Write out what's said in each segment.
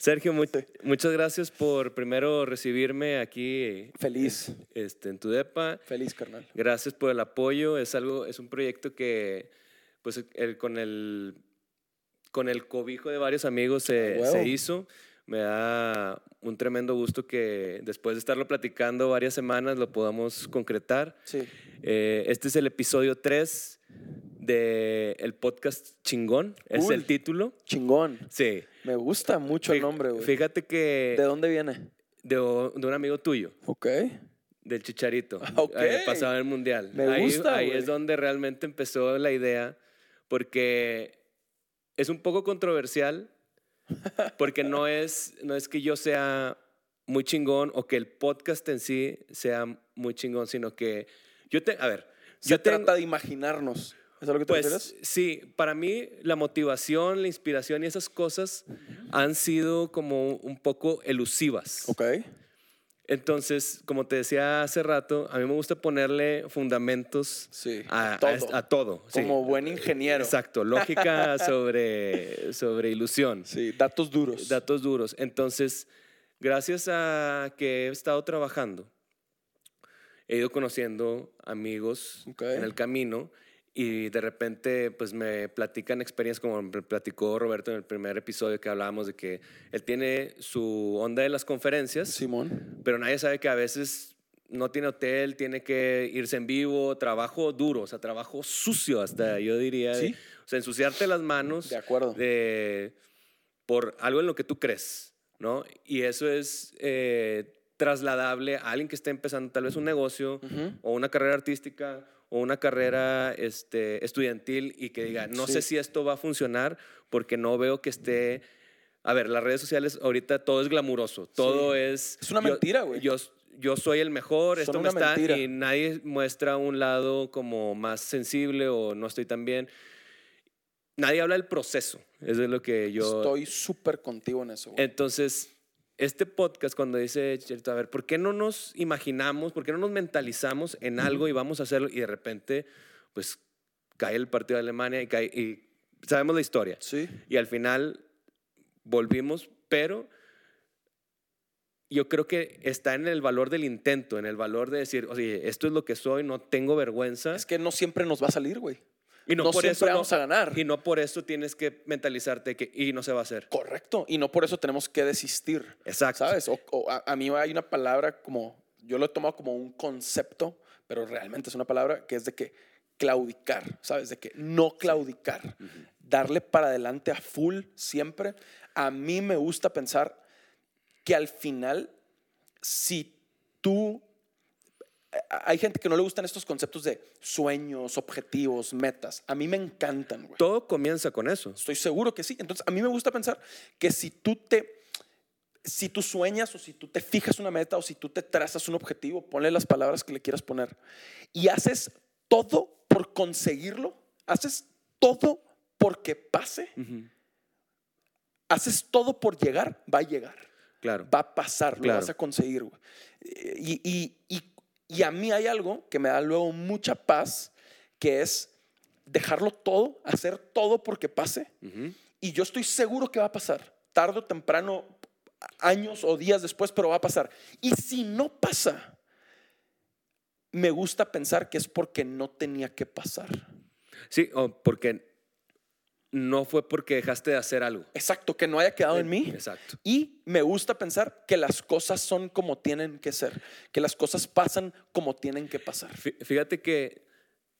Sergio, mu- muchas gracias por primero recibirme aquí Feliz, este, en tu depa. feliz, carnal. Gracias por el apoyo. Es algo, es un proyecto que, pues, el- con el con el cobijo de varios amigos se, Ah, huevo. se hizo. Me da un tremendo gusto que después de estarlo platicando varias semanas lo podamos concretar. Sí. Eh, este es el episodio 3 del el podcast Chingón. Es el título. Chingón. Sí. Me gusta mucho el nombre, güey. Fíjate que ¿De dónde viene? de, de un amigo tuyo, Ok. del Chicharito, Ah, ok. eh, pasado el Mundial. Me ahí, gusta, Ahí es donde realmente empezó la idea, porque es un poco controversial, porque no es, no es que yo sea muy chingón o que el podcast en sí sea muy chingón, sino que yo te, a ver, Se yo tengo- trata de imaginarnos. ¿Es a lo que te pues refieres? sí, para mí la motivación, la inspiración y esas cosas han sido como un poco elusivas. Ok. Entonces, como te decía hace rato, a mí me gusta ponerle fundamentos Sí. a, a Todo. est- a todo. sí. Como buen ingeniero. Exacto, lógica sobre, sobre ilusión, Sí, datos duros. datos duros. Entonces, gracias a que he estado trabajando, he ido conociendo amigos Ok. en el camino y de repente pues me platican experiencias como me platicó Roberto en el primer episodio que hablábamos de que él tiene su onda de las conferencias Simón. pero nadie sabe que a veces no tiene hotel, tiene que irse en vivo, trabajo duro, o sea, trabajo sucio hasta yo diría, de- Sí. o sea, ensuciarte las manos De acuerdo. de- por algo en lo que tú crees, ¿no? Y eso es eh, trasladable a alguien que esté empezando tal vez un negocio Ujú. o una carrera artística o una carrera este, estudiantil y que diga, no Sí. sé si esto va a funcionar porque no veo que esté... A ver, las redes sociales ahorita todo es glamuroso, todo es... Es una yo- mentira, güey. Yo, yo soy el mejor, Son esto me está... mentira. Y nadie muestra un lado como más sensible o no estoy tan bien. Nadie habla del proceso, eso es lo que yo... Estoy súper contigo en eso, güey. Entonces, este podcast cuando dice, a ver, ¿por qué no nos imaginamos, por qué no nos mentalizamos en algo y vamos a hacerlo y de repente, pues, cae el partido de Alemania y, cae, y sabemos la historia. Sí. Y al final volvimos, pero yo creo que está en el valor del intento, en el valor de decir, oye, esto es lo que soy, no tengo vergüenza. Es que no siempre nos va a salir, güey. Y no, no por siempre eso no- vamos a ganar. Y no por eso tienes que mentalizarte que y no se va a hacer. Correcto. Y no por eso tenemos que desistir. Exacto. ¿Sabes? O, o a, a mí hay una palabra como, yo lo he tomado como un concepto, pero realmente es una palabra que es de que claudicar, ¿sabes? De que no claudicar, darle para adelante a full siempre. A mí me gusta pensar que al final, si tú... Hay gente que no le gustan estos conceptos de sueños, objetivos, metas. A mí me encantan, güey. Todo comienza con eso. Estoy seguro que sí. Entonces, a mí me gusta pensar que si tú te, si tú sueñas o si tú te fijas una meta o si tú te trazas un objetivo, ponle las palabras que le quieras poner y haces todo por conseguirlo, haces todo porque pase, haces todo por llegar, va a llegar, Claro. va a pasar, lo vas a conseguir. güey. Y, y- y- y a mí hay algo que me da luego mucha paz, que es dejarlo todo, hacer todo porque pase. Y yo estoy seguro que va a pasar, tarde o temprano, años o días después, pero va a pasar. Y si no pasa, me gusta pensar que es porque no tenía que pasar. Sí, o porque no fue porque dejaste de hacer algo. Exacto, que no haya quedado en mí. Exacto. Y me gusta pensar que las cosas son como tienen que ser, que las cosas pasan como tienen que pasar. Fí- Fíjate que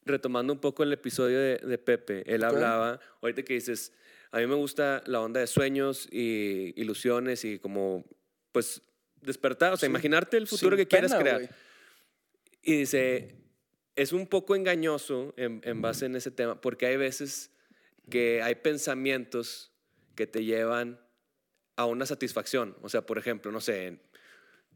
retomando un poco el episodio de, de Pepe, él hablaba, ahorita que dices, a mí me gusta la onda de sueños y ilusiones y como, pues, despertar, o sea, Sí. imaginarte el futuro Sin que quieres crear. Y dice, es un poco engañoso en, en base en ese tema, porque hay veces que hay pensamientos que te llevan a una satisfacción. O sea, por ejemplo, no sé,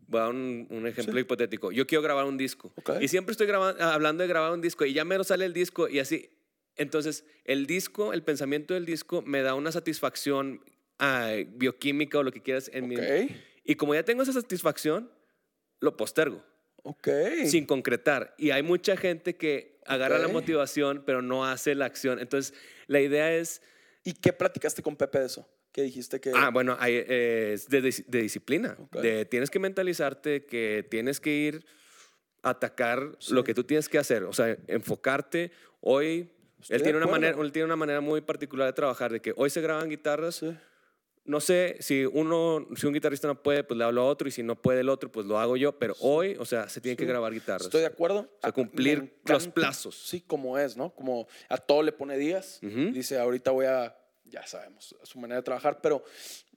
voy a dar un, un ejemplo Sí. hipotético. Yo quiero grabar un disco y siempre estoy graba- hablando de grabar un disco y ya mero sale el disco y así. Entonces, el disco, el pensamiento del disco me da una satisfacción ah, bioquímica o lo que quieras en mi... Ok, Y como ya tengo esa satisfacción, lo postergo ok. sin concretar. Y hay mucha gente que agarra la motivación, pero no hace la acción. Entonces, la idea es, ¿Y qué platicaste con Pepe de eso? Que dijiste que... Ah, bueno, hay, eh, es de, dis- de disciplina. Ok. De, tienes que mentalizarte que tienes que ir a atacar Sí. lo que tú tienes que hacer. O sea, enfocarte. Hoy, él tiene, una manera, él tiene una manera muy particular de trabajar, de que hoy se graban guitarras. Sí. No sé, si uno, si un guitarrista no puede, pues le hablo a otro, y si no puede el otro, pues lo hago yo. Pero hoy, o sea, se tiene que Sí. grabar guitarras. Estoy de acuerdo. sea, Ah, cumplir los plazos. Sí, como es, ¿no? Como a todo le pone días. Dice, ahorita voy a, ya sabemos, su manera de trabajar, pero,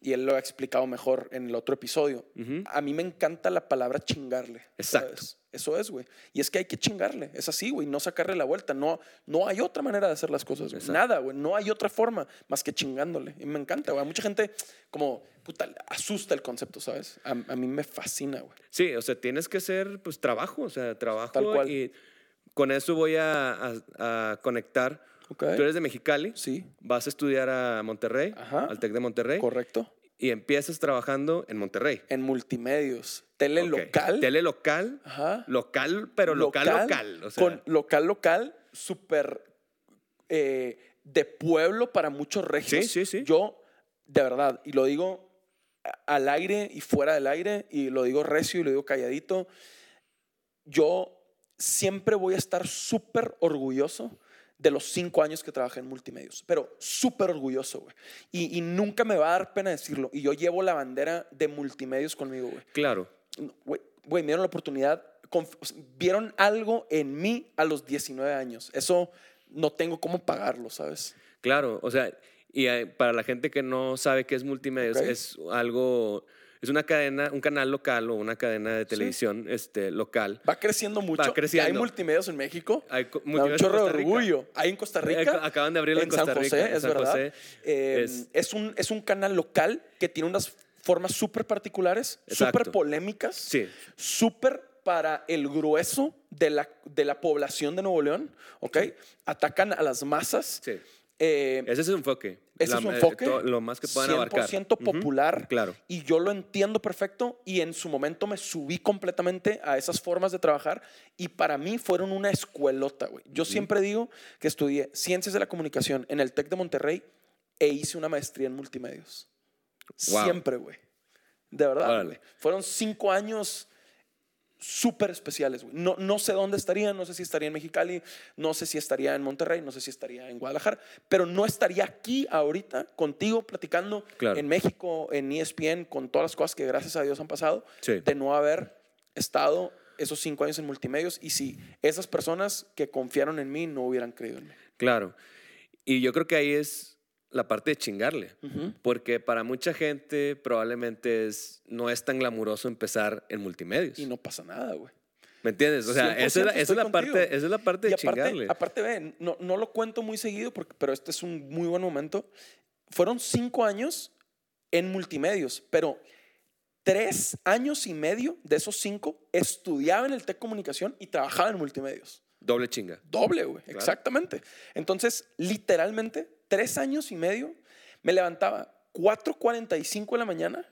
y él lo ha explicado mejor en el otro episodio. Ujú. A mí me encanta la palabra chingarle. Exacto. ¿sabes? Eso es, güey. Y es que hay que chingarle. Es así, güey. No sacarle la vuelta. No, no hay otra manera de hacer las cosas. güey. Nada, güey. No hay otra forma más que chingándole. Y me encanta, güey. A Mucha gente, como, puta, asusta el concepto, ¿sabes? A, a mí me fascina, güey. Sí, o sea, tienes que hacer pues trabajo, o sea, trabajo. Tal cual. Y con eso voy a, a- a conectar. Tú eres de Mexicali, Sí, vas a estudiar a Monterrey, Ajá. al TEC de Monterrey, correcto. y empiezas trabajando en Monterrey. En multimedios. Tele Ok. local. Tele local, Ajá. local, pero local, local. O sea, con local, local, súper eh, de pueblo para muchos regios. Sí, sí, sí. Yo, de verdad, y lo digo al aire y fuera del aire, y lo digo recio y lo digo calladito, yo siempre voy a estar súper orgulloso de los cinco años que trabajé en multimedios, pero súper orgulloso, güey. Y, y nunca me va a dar pena decirlo. Y yo llevo la bandera de multimedios conmigo, güey. claro. Güey, güey, me dieron la oportunidad, conf- o sea, vieron algo en mí a los 19 años. Eso no tengo cómo pagarlo, ¿sabes? Claro, o sea, y eh, para la gente que no sabe qué es multimedia, Ok. es algo, es una cadena, un canal local o una cadena de televisión este, local. Va creciendo mucho. creciendo. Hay multimedios en México. Hay un chorro de Costa Rica. orgullo. Hay en Costa Rica. Acaban de abrirlo en, Costa San Rica. José, en es verdad. José. Eh, Es- es, un, es un canal local que tiene unas formas súper particulares, súper polémicas, Sí. súper para el grueso de la, de la población de Nuevo León, ¿ok? Atacan a las masas. Sí. Eh, Ese es su enfoque. ese La- es su eh, enfoque. to- lo más que puedan abarcar. 100% Ujú, popular. Claro. Y yo lo entiendo perfecto y en su momento me subí completamente a esas formas de trabajar y para mí fueron una escuelota, güey. Yo siempre digo que estudié Ciencias de la Comunicación en el TEC de Monterrey e hice una maestría en multimedios. Wow. Siempre, güey. De verdad. Fueron cinco años súper especiales, güey. No, no sé dónde estaría, no sé si estaría en Mexicali, no sé si estaría en Monterrey, no sé si estaría en Guadalajara, pero no estaría aquí ahorita contigo platicando Claro. en México, en ESPN, con todas las cosas que gracias a Dios han pasado, Sí. de no haber estado esos cinco años en multimedios y si esas personas que confiaron en mí no hubieran creído en mí. Claro. Y yo creo que ahí es la parte de chingarle. Ujú. Porque para mucha gente probablemente es, no es tan glamuroso empezar en multimedios. Y no pasa nada, güey. ¿Me entiendes? O sea, esa es la, 100% esa es la parte, esa es la parte de chingarle. aparte ve, no, no lo cuento muy seguido, porque, pero este es un muy buen momento. Fueron cinco años en multimedios, pero tres años y medio de esos cinco estudiaba en el TEC Comunicación y trabajaba en multimedios. Doble chinga. Doble, güey. Claro. Exactamente. Entonces, literalmente, tres años y medio, me levantaba 4.45 de la mañana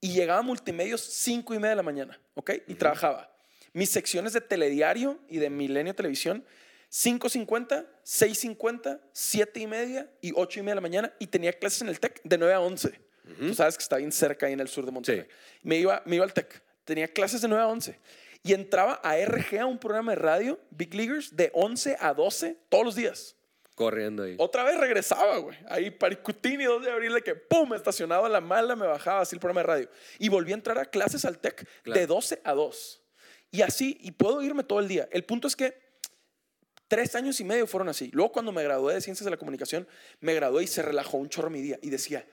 y llegaba a multimedios 5 y media de la mañana, ¿ok? Y trabajaba mis secciones de telediario y de Milenio Televisión, 5.50, 6.50, 7 y media y 8 y media de la mañana y tenía clases en el TEC de 9 a 11. Tú sabes que está bien cerca ahí en el sur de Monterrey. Sí. Me, iba, me iba al TEC, tenía clases de 9 a 11 y entraba a RG, a un programa de radio, Big Leaguers, de 11 a 12 todos los días. Corriendo ahí. Otra vez regresaba, güey. Ahí Paricutini, 2 de abril, de que pum, estacionado a la mala, me bajaba así el programa de radio. Y volví a entrar a clases al TEC Claro. de 12 a 2. Y así, y puedo irme todo el día. El punto es que tres años y medio fueron así. Luego, cuando me gradué de Ciencias de la Comunicación, me gradué y se relajó un chorro mi día. Y decía,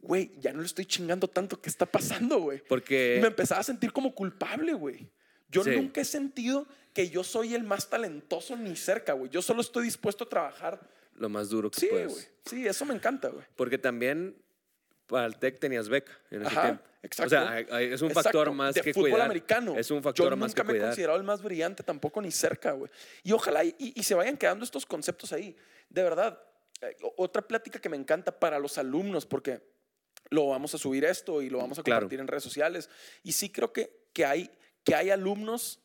güey, ya no le estoy chingando tanto. ¿Qué está pasando, güey? Porque Y me empezaba a sentir como culpable, güey. Yo Sí. nunca he sentido que yo soy el más talentoso ni cerca, güey. Yo solo estoy dispuesto a trabajar. lo más duro que Sí, puedes. güey. Sí, eso me encanta, güey. Porque también para el TEC tenías beca en ese Ajá, tiempo. exacto. O sea, es un Exacto, factor más de que fútbol cuidar. americano. Es un factor Yo más nunca que me he cuidar. considerado el más brillante tampoco ni cerca, güey. Y ojalá y, y- se vayan quedando estos conceptos ahí. De verdad, eh, otra plática que me encanta para los alumnos, porque lo vamos a subir esto y lo vamos a Claro. compartir en redes sociales. Y sí creo que, que, hay, que hay alumnos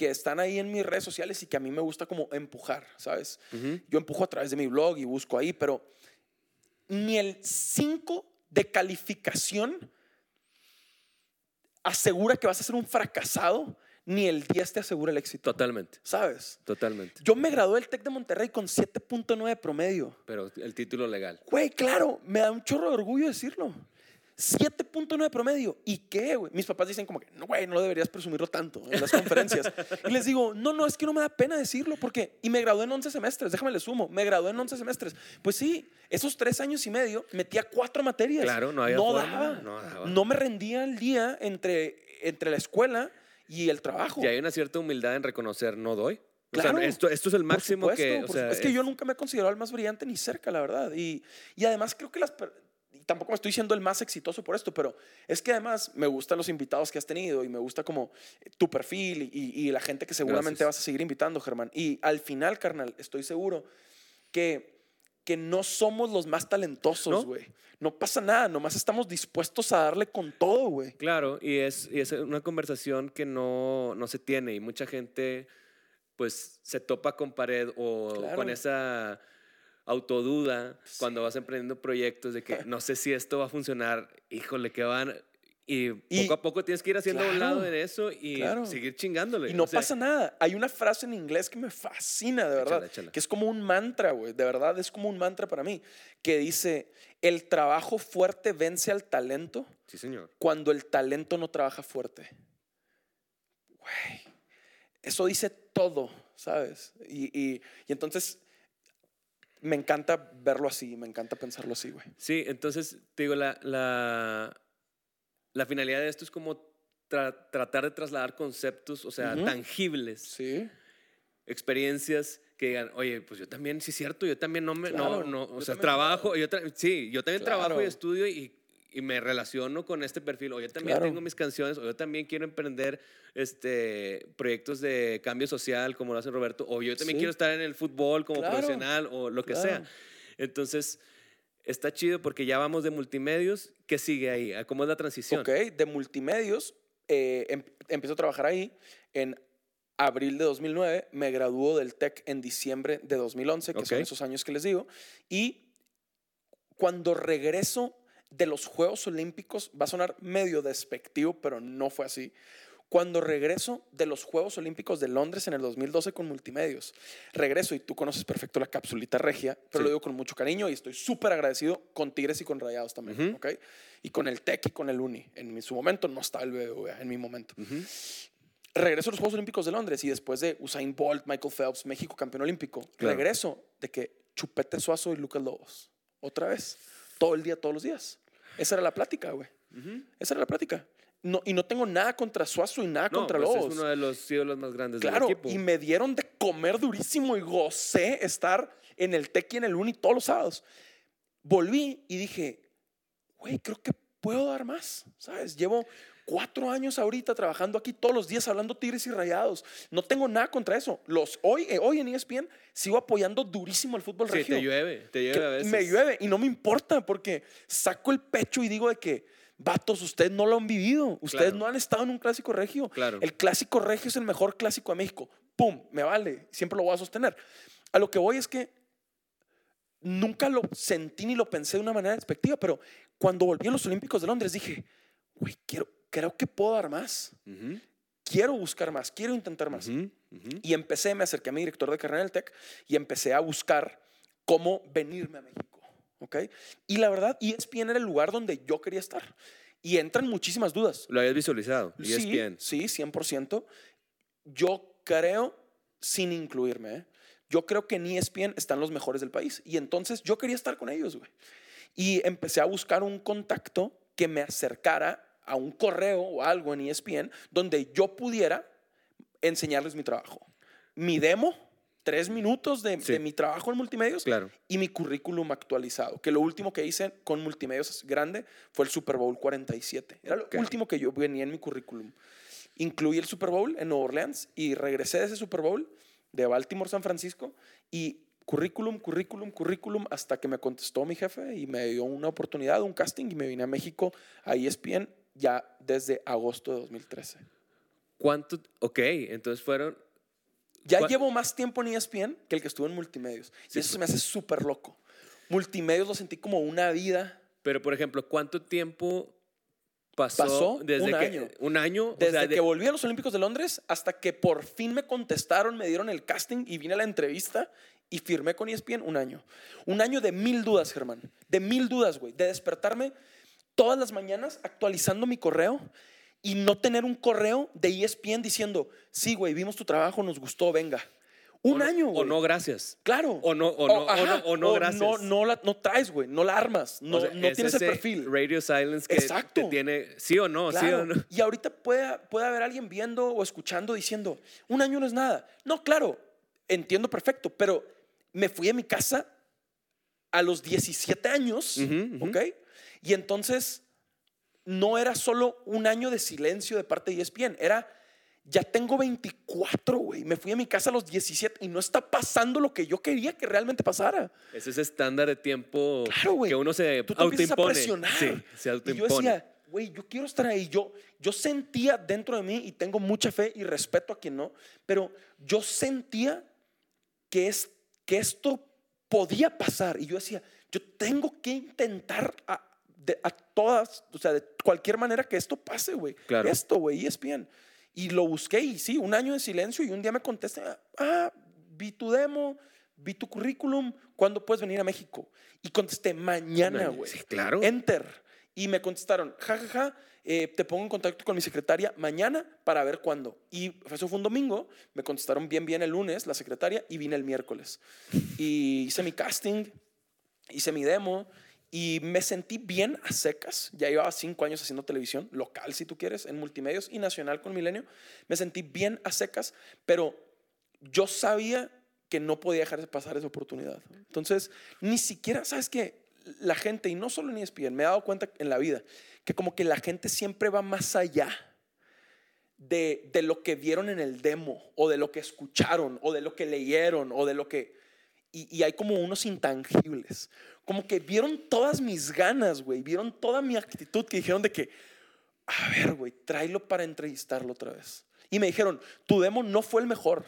que están ahí en mis redes sociales y que a mí me gusta como empujar, ¿sabes? Yo empujo a través de mi blog y busco ahí, pero ni el de calificación asegura que vas a ser un fracasado, ni el 10 te asegura el éxito. Totalmente, ¿Sabes? totalmente. Yo me gradué del TEC de Monterrey con 7.9 promedio. Pero el título legal. Güey, claro, me da un chorro de orgullo decirlo. 7.9 promedio. ¿Y qué, güey? Mis papás dicen como que, no, güey, no deberías presumirlo tanto en las conferencias. y les digo, no, no, es que no me da pena decirlo porque... Y me gradué en 11 semestres, déjame le sumo, me gradué en 11 semestres. Pues sí, esos tres años y medio metía cuatro materias. Claro, no había no forma, daba. no daba. No me rendía el día entre, entre la escuela y el trabajo. Y hay una cierta humildad en reconocer, no doy. O sea, Claro. esto, esto es el Por máximo supuesto, que. o sea, es que yo nunca me he considerado el más brillante ni cerca, la verdad. Y, y además creo que las... tampoco me estoy siendo el más exitoso por esto, pero es que además me gustan los invitados que has tenido y me gusta como tu perfil y, y la gente que seguramente Gracias. vas a seguir invitando, Germán. Y al final, carnal, estoy seguro que, que no somos los más talentosos, ¿No? güey. No pasa nada, nomás estamos dispuestos a darle con todo, güey. Claro, y es, y es una conversación que no, no se tiene y mucha gente pues se topa con pared o Claro. con esa autoduda cuando vas emprendiendo proyectos de que no sé si esto va a funcionar, híjole, que van... Y, Y- poco a poco tienes que ir haciendo a un Claro, lado en eso y claro. seguir chingándole. Y no o sea, pasa nada. Hay una frase en inglés que me fascina, de verdad. Échala, échala. Que es como un mantra, güey. De verdad, es como un mantra para mí. Que dice, el trabajo fuerte vence al talento Sí, señor. cuando el talento no trabaja fuerte. Güey. Eso dice todo, ¿sabes? Y, y- y entonces me encanta verlo así, me encanta pensarlo así, güey. Sí, entonces, te digo, la, la, la finalidad de esto es como tra- tratar de trasladar conceptos, o sea, tangibles, Sí. experiencias que digan, oye, pues yo también, sí es cierto, yo también no me, Claro, no, no, o sea, trabajo, yo tra- sí, yo también trabajo y estudio y, y me relaciono con este perfil, o yo también Claro. tengo mis canciones, o yo también quiero emprender este, proyectos de cambio social, como lo hace Roberto, o yo también Sí. quiero estar en el fútbol como Claro, profesional, o lo que claro. sea. Entonces, está chido porque ya vamos de multimedios. ¿Qué sigue ahí? ¿A ¿Cómo es la transición? Ok, de multimedios, eh, em- empiezo a trabajar ahí en abril de 2009, me graduó del TEC en diciembre de 2011, que son Ok. esos años que les digo, y cuando regreso de los Juegos Olímpicos, va a sonar medio despectivo, pero no fue así. Cuando regreso de los Juegos Olímpicos de Londres en el 2012 con multimedios, regreso y tú conoces perfecto la capsulita regia, pero Sí. lo digo con mucho cariño y estoy súper agradecido con Tigres y con Rayados también. ¿ok? Y con el TEC y con el UNI. En mi- su momento no estaba el BBVA, en mi momento. Ujú. Regreso a los Juegos Olímpicos de Londres y después de Usain Bolt, Michael Phelps, México campeón olímpico, Claro. regreso de que Chupete Suazo y Lucas Lobos. Otra vez. Todo el día, todos los días. Esa era la plática, güey. Esa era la plática. No, y no tengo nada contra Suazo y nada No, contra pues Lobos. es uno de los ídolos más grandes Claro, del equipo. y me dieron de comer durísimo y gocé estar en el TEC y en el Uni todos los sábados. Volví y dije, güey, creo que puedo dar más, ¿sabes? Llevo cuatro años ahorita trabajando aquí todos los días hablando tigres y rayados. No tengo nada contra eso. Los, hoy, eh, hoy en ESPN sigo apoyando durísimo el fútbol Sí, regio. te llueve, te llueve a veces. Me llueve y no me importa porque saco el pecho y digo de que, vatos, ustedes no lo han vivido. Ustedes Claro. no han estado en un clásico regio. Claro. El clásico regio es el mejor clásico de México. ¡Pum! Me vale. Siempre lo voy a sostener. A lo que voy es que nunca lo sentí ni lo pensé de una manera despectiva, pero cuando volví a los Olímpicos de Londres dije, güey, quiero, creo que puedo dar más. Ujú, Quiero buscar más, quiero intentar más. ujú, ujú. Y empecé, me acerqué a mi director de carrera en el TEC y empecé a buscar cómo venirme a México. ¿ok? Y la verdad, E ESPN era el lugar donde yo quería estar. Y entran muchísimas dudas. Lo habías visualizado. Y es Sí, bien. sí, 100%. Yo creo, sin incluirme, ¿eh? yo creo que en E ESPN están los mejores del país. Y entonces yo quería estar con ellos, güey. Y empecé a buscar un contacto que me acercara a un correo o algo en ESPN donde yo pudiera enseñarles mi trabajo. Mi demo, tres minutos de, Sí. de mi trabajo en multimedios Claro. y mi currículum actualizado. Que lo último que hice con multimedios grande fue el Super Bowl 47. Era lo último que yo venía en mi currículum. Incluí el Super Bowl en Nueva Orleans y regresé de ese Super Bowl de Baltimore, San Francisco y currículum, currículum, currículum hasta que me contestó mi jefe y me dio una oportunidad, un casting y me vine a México a ESPN ya desde agosto de 2013. ¿Cuánto? Ok, entonces fueron. Ya ¿Cuál- llevo más tiempo en ESPN que el que estuve en multimedios. Sí, y eso se me hace súper loco. Multimedios lo sentí como una vida Pero, por ejemplo, ¿cuánto tiempo pasó, Pasó desde un que año. un año? O Desde de- que volví a los Olímpicos de Londres hasta que por fin me contestaron, me dieron el casting y vine a la entrevista y firmé con ESPN un año. Un año de mil dudas, Germán. De mil dudas, güey. De despertarme todas las mañanas actualizando mi correo y no tener un correo de ESPN diciendo, sí, güey, vimos tu trabajo, nos gustó, venga. Un o no- año, O güey. no, gracias. Claro. O no- o no- o ajá, no- o no, gracias. No, no, la, no traes, güey. No la armas. No, O sea, no es tienes el perfil. Radio silence que Exacto. te tiene, sí o no, sí Claro. o no. Y ahorita puede, puede haber alguien viendo o escuchando diciendo, un año no es nada. No, claro, entiendo perfecto, pero me fui a mi casa a los 17 años, Ujú, ujú. ¿ok? Y entonces no era solo un año de silencio de parte de ESPN, era, ya tengo 24, güey. Me fui a mi casa a los 17 y no está pasando lo que yo quería que realmente pasara. Es ese estándar de tiempo Claro, que uno se Tú te empiezas a autoimpone. presionar. Sí, se Y yo autoimpone. decía, güey, yo quiero estar ahí. Yo, yo sentía dentro de mí, y tengo mucha fe y respeto a quien no, pero yo sentía que, es, que esto podía pasar. Y yo decía, yo tengo que intentar a, de- a todas, o sea, de cualquier manera que esto pase, güey. Claro. Esto, güey, ESPN. Y lo busqué y sí, un año de silencio y un día me contestan, ah, vi tu demo, vi tu currículum, ¿cuándo puedes venir a México? Y contesté, mañana, Mañana, güey. sí, claro. Enter. Y me contestaron, jajaja, ja, ja, eh, te pongo en contacto con mi secretaria mañana para ver cuándo. Y eso fue un domingo, me contestaron bien, bien el lunes, la secretaria, y vine el miércoles. Y hice mi casting, hice mi demo, y me sentí bien a secas. Ya llevaba cinco años haciendo televisión, local si tú quieres, en multimedios y nacional con Milenio. Me sentí bien a secas, pero yo sabía que no podía dejar de pasar esa oportunidad. Entonces, ni siquiera, ¿sabes qué? La gente, y no solo en ESPN, me he dado cuenta en la vida, que como que la gente siempre va más allá de, de lo que vieron en el demo, o de lo que escucharon, o de lo que leyeron, o de lo que... Y, y hay como unos intangibles. Como que vieron todas mis ganas, güey. Vieron toda mi actitud que dijeron de que, a ver, güey, tráelo para entrevistarlo otra vez. Y me dijeron, tu demo no fue el mejor.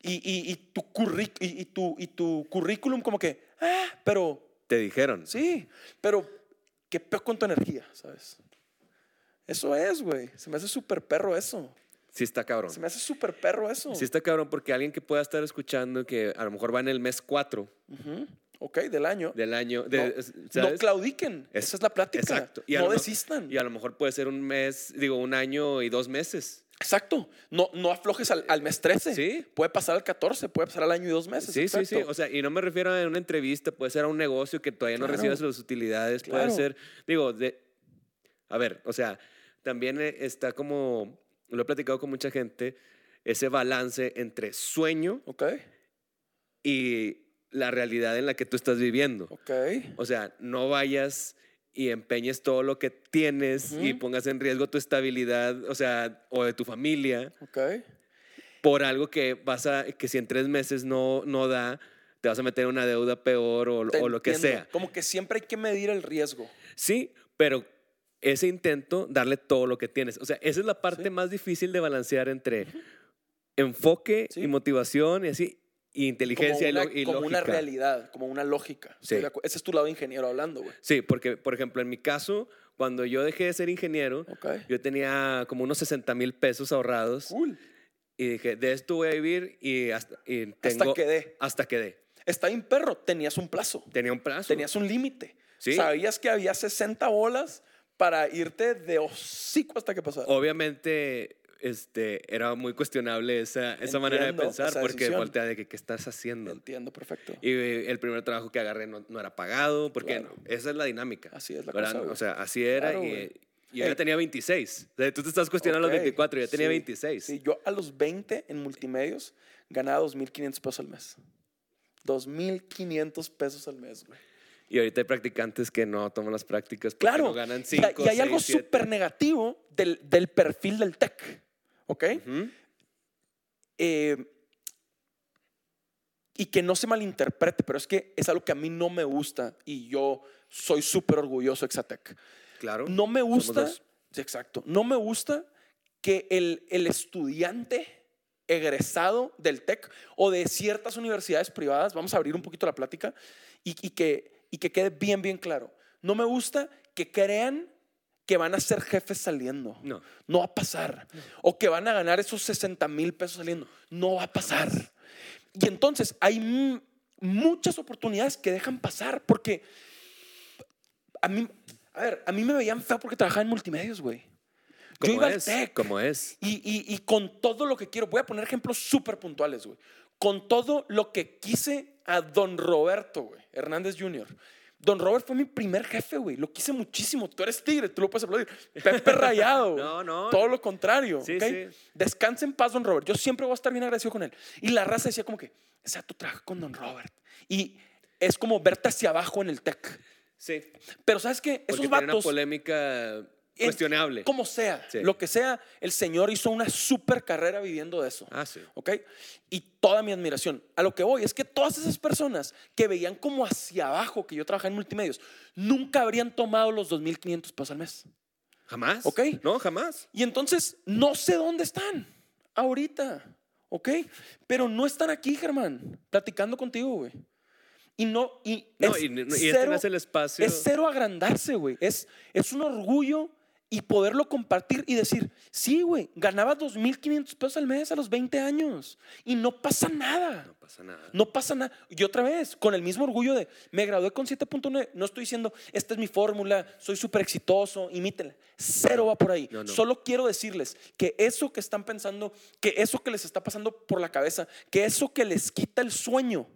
Y, y, y tu, curric- y, y tu, y tu currículum como que, ah, pero Te dijeron. sí, pero qué peor con tu energía, ¿sabes? Eso es, güey. Se me hace súper perro eso. Sí está cabrón. Se me hace súper perro eso. Sí está cabrón porque alguien que pueda estar escuchando que a lo mejor va en el mes 4 Ujú. Ok, del año. del año. no, De, no ¿sabes? claudiquen. Es- Esa es la plática. Exacto. Y no desistan. Y a lo mejor puede ser un mes, digo, un año y dos meses. Exacto. No, no aflojes al, al mes 13. Sí. Puede pasar al 14, puede pasar al año y dos meses. Sí, sí, sí. O sea, y no me refiero a una entrevista, puede ser a un negocio que todavía no Claro. recibas las utilidades, Claro. puede ser, digo, de, a ver, o sea, también eh, está como, lo he platicado con mucha gente, ese balance entre sueño y la realidad en la que tú estás viviendo. O sea, no vayas y empeñes todo lo que tienes y pongas en riesgo tu estabilidad, o sea, o de tu familia por algo que vas a, que si en tres meses no, no da, te vas a meter en una deuda peor o, o lo que sea. Como que siempre hay que medir el riesgo. Sí, pero ese intento, darle todo lo que tienes. O sea, esa es la parte Sí. más difícil de balancear entre enfoque Sí. y motivación y así, y inteligencia como una, y, como una realidad, como una lógica. Sí. Ese es tu lado ingeniero hablando, güey. Sí, porque, por ejemplo, en mi caso, cuando yo dejé de ser ingeniero, yo tenía como unos 60 mil pesos ahorrados Cool. y dije, de esto voy a vivir y hasta, y tengo, Hasta que dé. Hasta que dé. Está bien, perro. Tenías un plazo. Tenía un plazo. Tenías un límite. Sí. Sabías que había 60 bolas para irte de hocico hasta que pasara. Obviamente, este, era muy cuestionable esa, esa manera de pensar porque decisión. voltea de que, ¿qué estás haciendo? Entiendo, perfecto. Y eh, el primer trabajo que agarré no, no era pagado, porque Claro. no, esa es la dinámica. Así es la ¿verdad? cosa. O sea, así era Claro, y, yo ya tenía 26. O sea, tú te estás cuestionando a los 24, yo tenía sí, 26. Sí, yo a los 20 en multimedios ganaba 2.500 pesos al mes. 2.500 pesos al mes, güey. Y ahorita hay practicantes que no toman las prácticas porque Claro. no ganan y, 5, y hay algo súper negativo del, del perfil del tech. ¿Ok? Eh, y que no se malinterprete, pero es que es algo que a mí no me gusta y yo soy súper orgulloso de Exatec. Claro. No me gusta, sí, exacto, no me gusta que el, el estudiante egresado del TEC o de ciertas universidades privadas, vamos a abrir un poquito la plática, y, y que y que quede bien, bien claro. No me gusta que crean que van a ser jefes saliendo. No. No va a pasar. O que van a ganar esos 60 mil pesos saliendo. No va a pasar. Y entonces hay muchas oportunidades que dejan pasar porque a mí, a ver, a mí me veían feo porque trabajaba en multimedios, güey. Yo iba al es, TEC. como es. Y, y- y con todo lo que quiero, voy a poner ejemplos súper puntuales, güey. Con todo lo que quise a don Roberto, güey, Hernández Jr. Don Robert fue mi primer jefe, güey. Lo quise muchísimo. Tú eres tigre, tú lo puedes aplaudir. Pepe Rayado. No, no. Todo lo contrario. Sí, ¿ok? sí. Descansa en paz, don Robert. Yo siempre voy a estar bien agradecido con él. Y la raza decía como que, o sea, tú trabajas con don Robert. Y es como verte hacia abajo en el tech. Sí. Pero ¿sabes qué? Porque Esos tiene una vatos... polémica cuestionable. Como sea, Sí. lo que sea, el señor hizo una super carrera viviendo de eso. Ah, sí. ¿Ok? Y toda mi admiración. A lo que voy es que todas esas personas que veían como hacia abajo que yo trabajaba en multimedios, nunca habrían tomado los 2.500 pesos al mes. ¿Jamás? Ok. No, jamás. Y entonces no sé dónde están ahorita. ¿Ok? Pero no están aquí, Germán, platicando contigo, güey. Y no, y, No, es y, y este no es el espacio. es cero agrandarse, güey. Es, es un orgullo y poderlo compartir y decir, sí, güey, ganaba 2.500 pesos al mes a los 20 años y no pasa nada. No pasa nada. No pasa nada. Y otra vez, con el mismo orgullo de, me gradué con 7.9, no estoy diciendo, esta es mi fórmula, soy súper exitoso, imítenla. Cero va por ahí. No, no. Solo quiero decirles que eso que están pensando, que eso que les está pasando por la cabeza, que eso que les quita el sueño,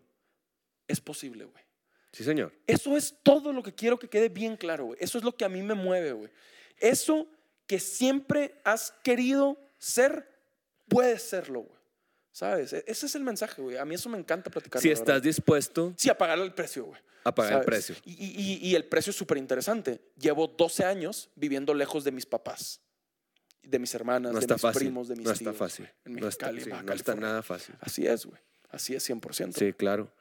es posible, güey. Sí, señor. Eso es todo lo que quiero que quede bien claro, güey. Eso es lo que a mí me mueve, güey. Eso que siempre has querido ser, puedes serlo, güey. ¿Sabes? E- Ese es el mensaje, güey. A mí eso me encanta platicar. Si estás dispuesto Sí, a pagar el precio, güey. a pagar el precio. Y, y- y el precio es súper interesante. Llevo 12 años viviendo lejos de mis papás, de mis hermanas, No de mis fácil. primos, de mis no está tíos, fácil. En No está, sí, Baja no está nada fácil. Así es, güey. Así es 100%. Sí, claro.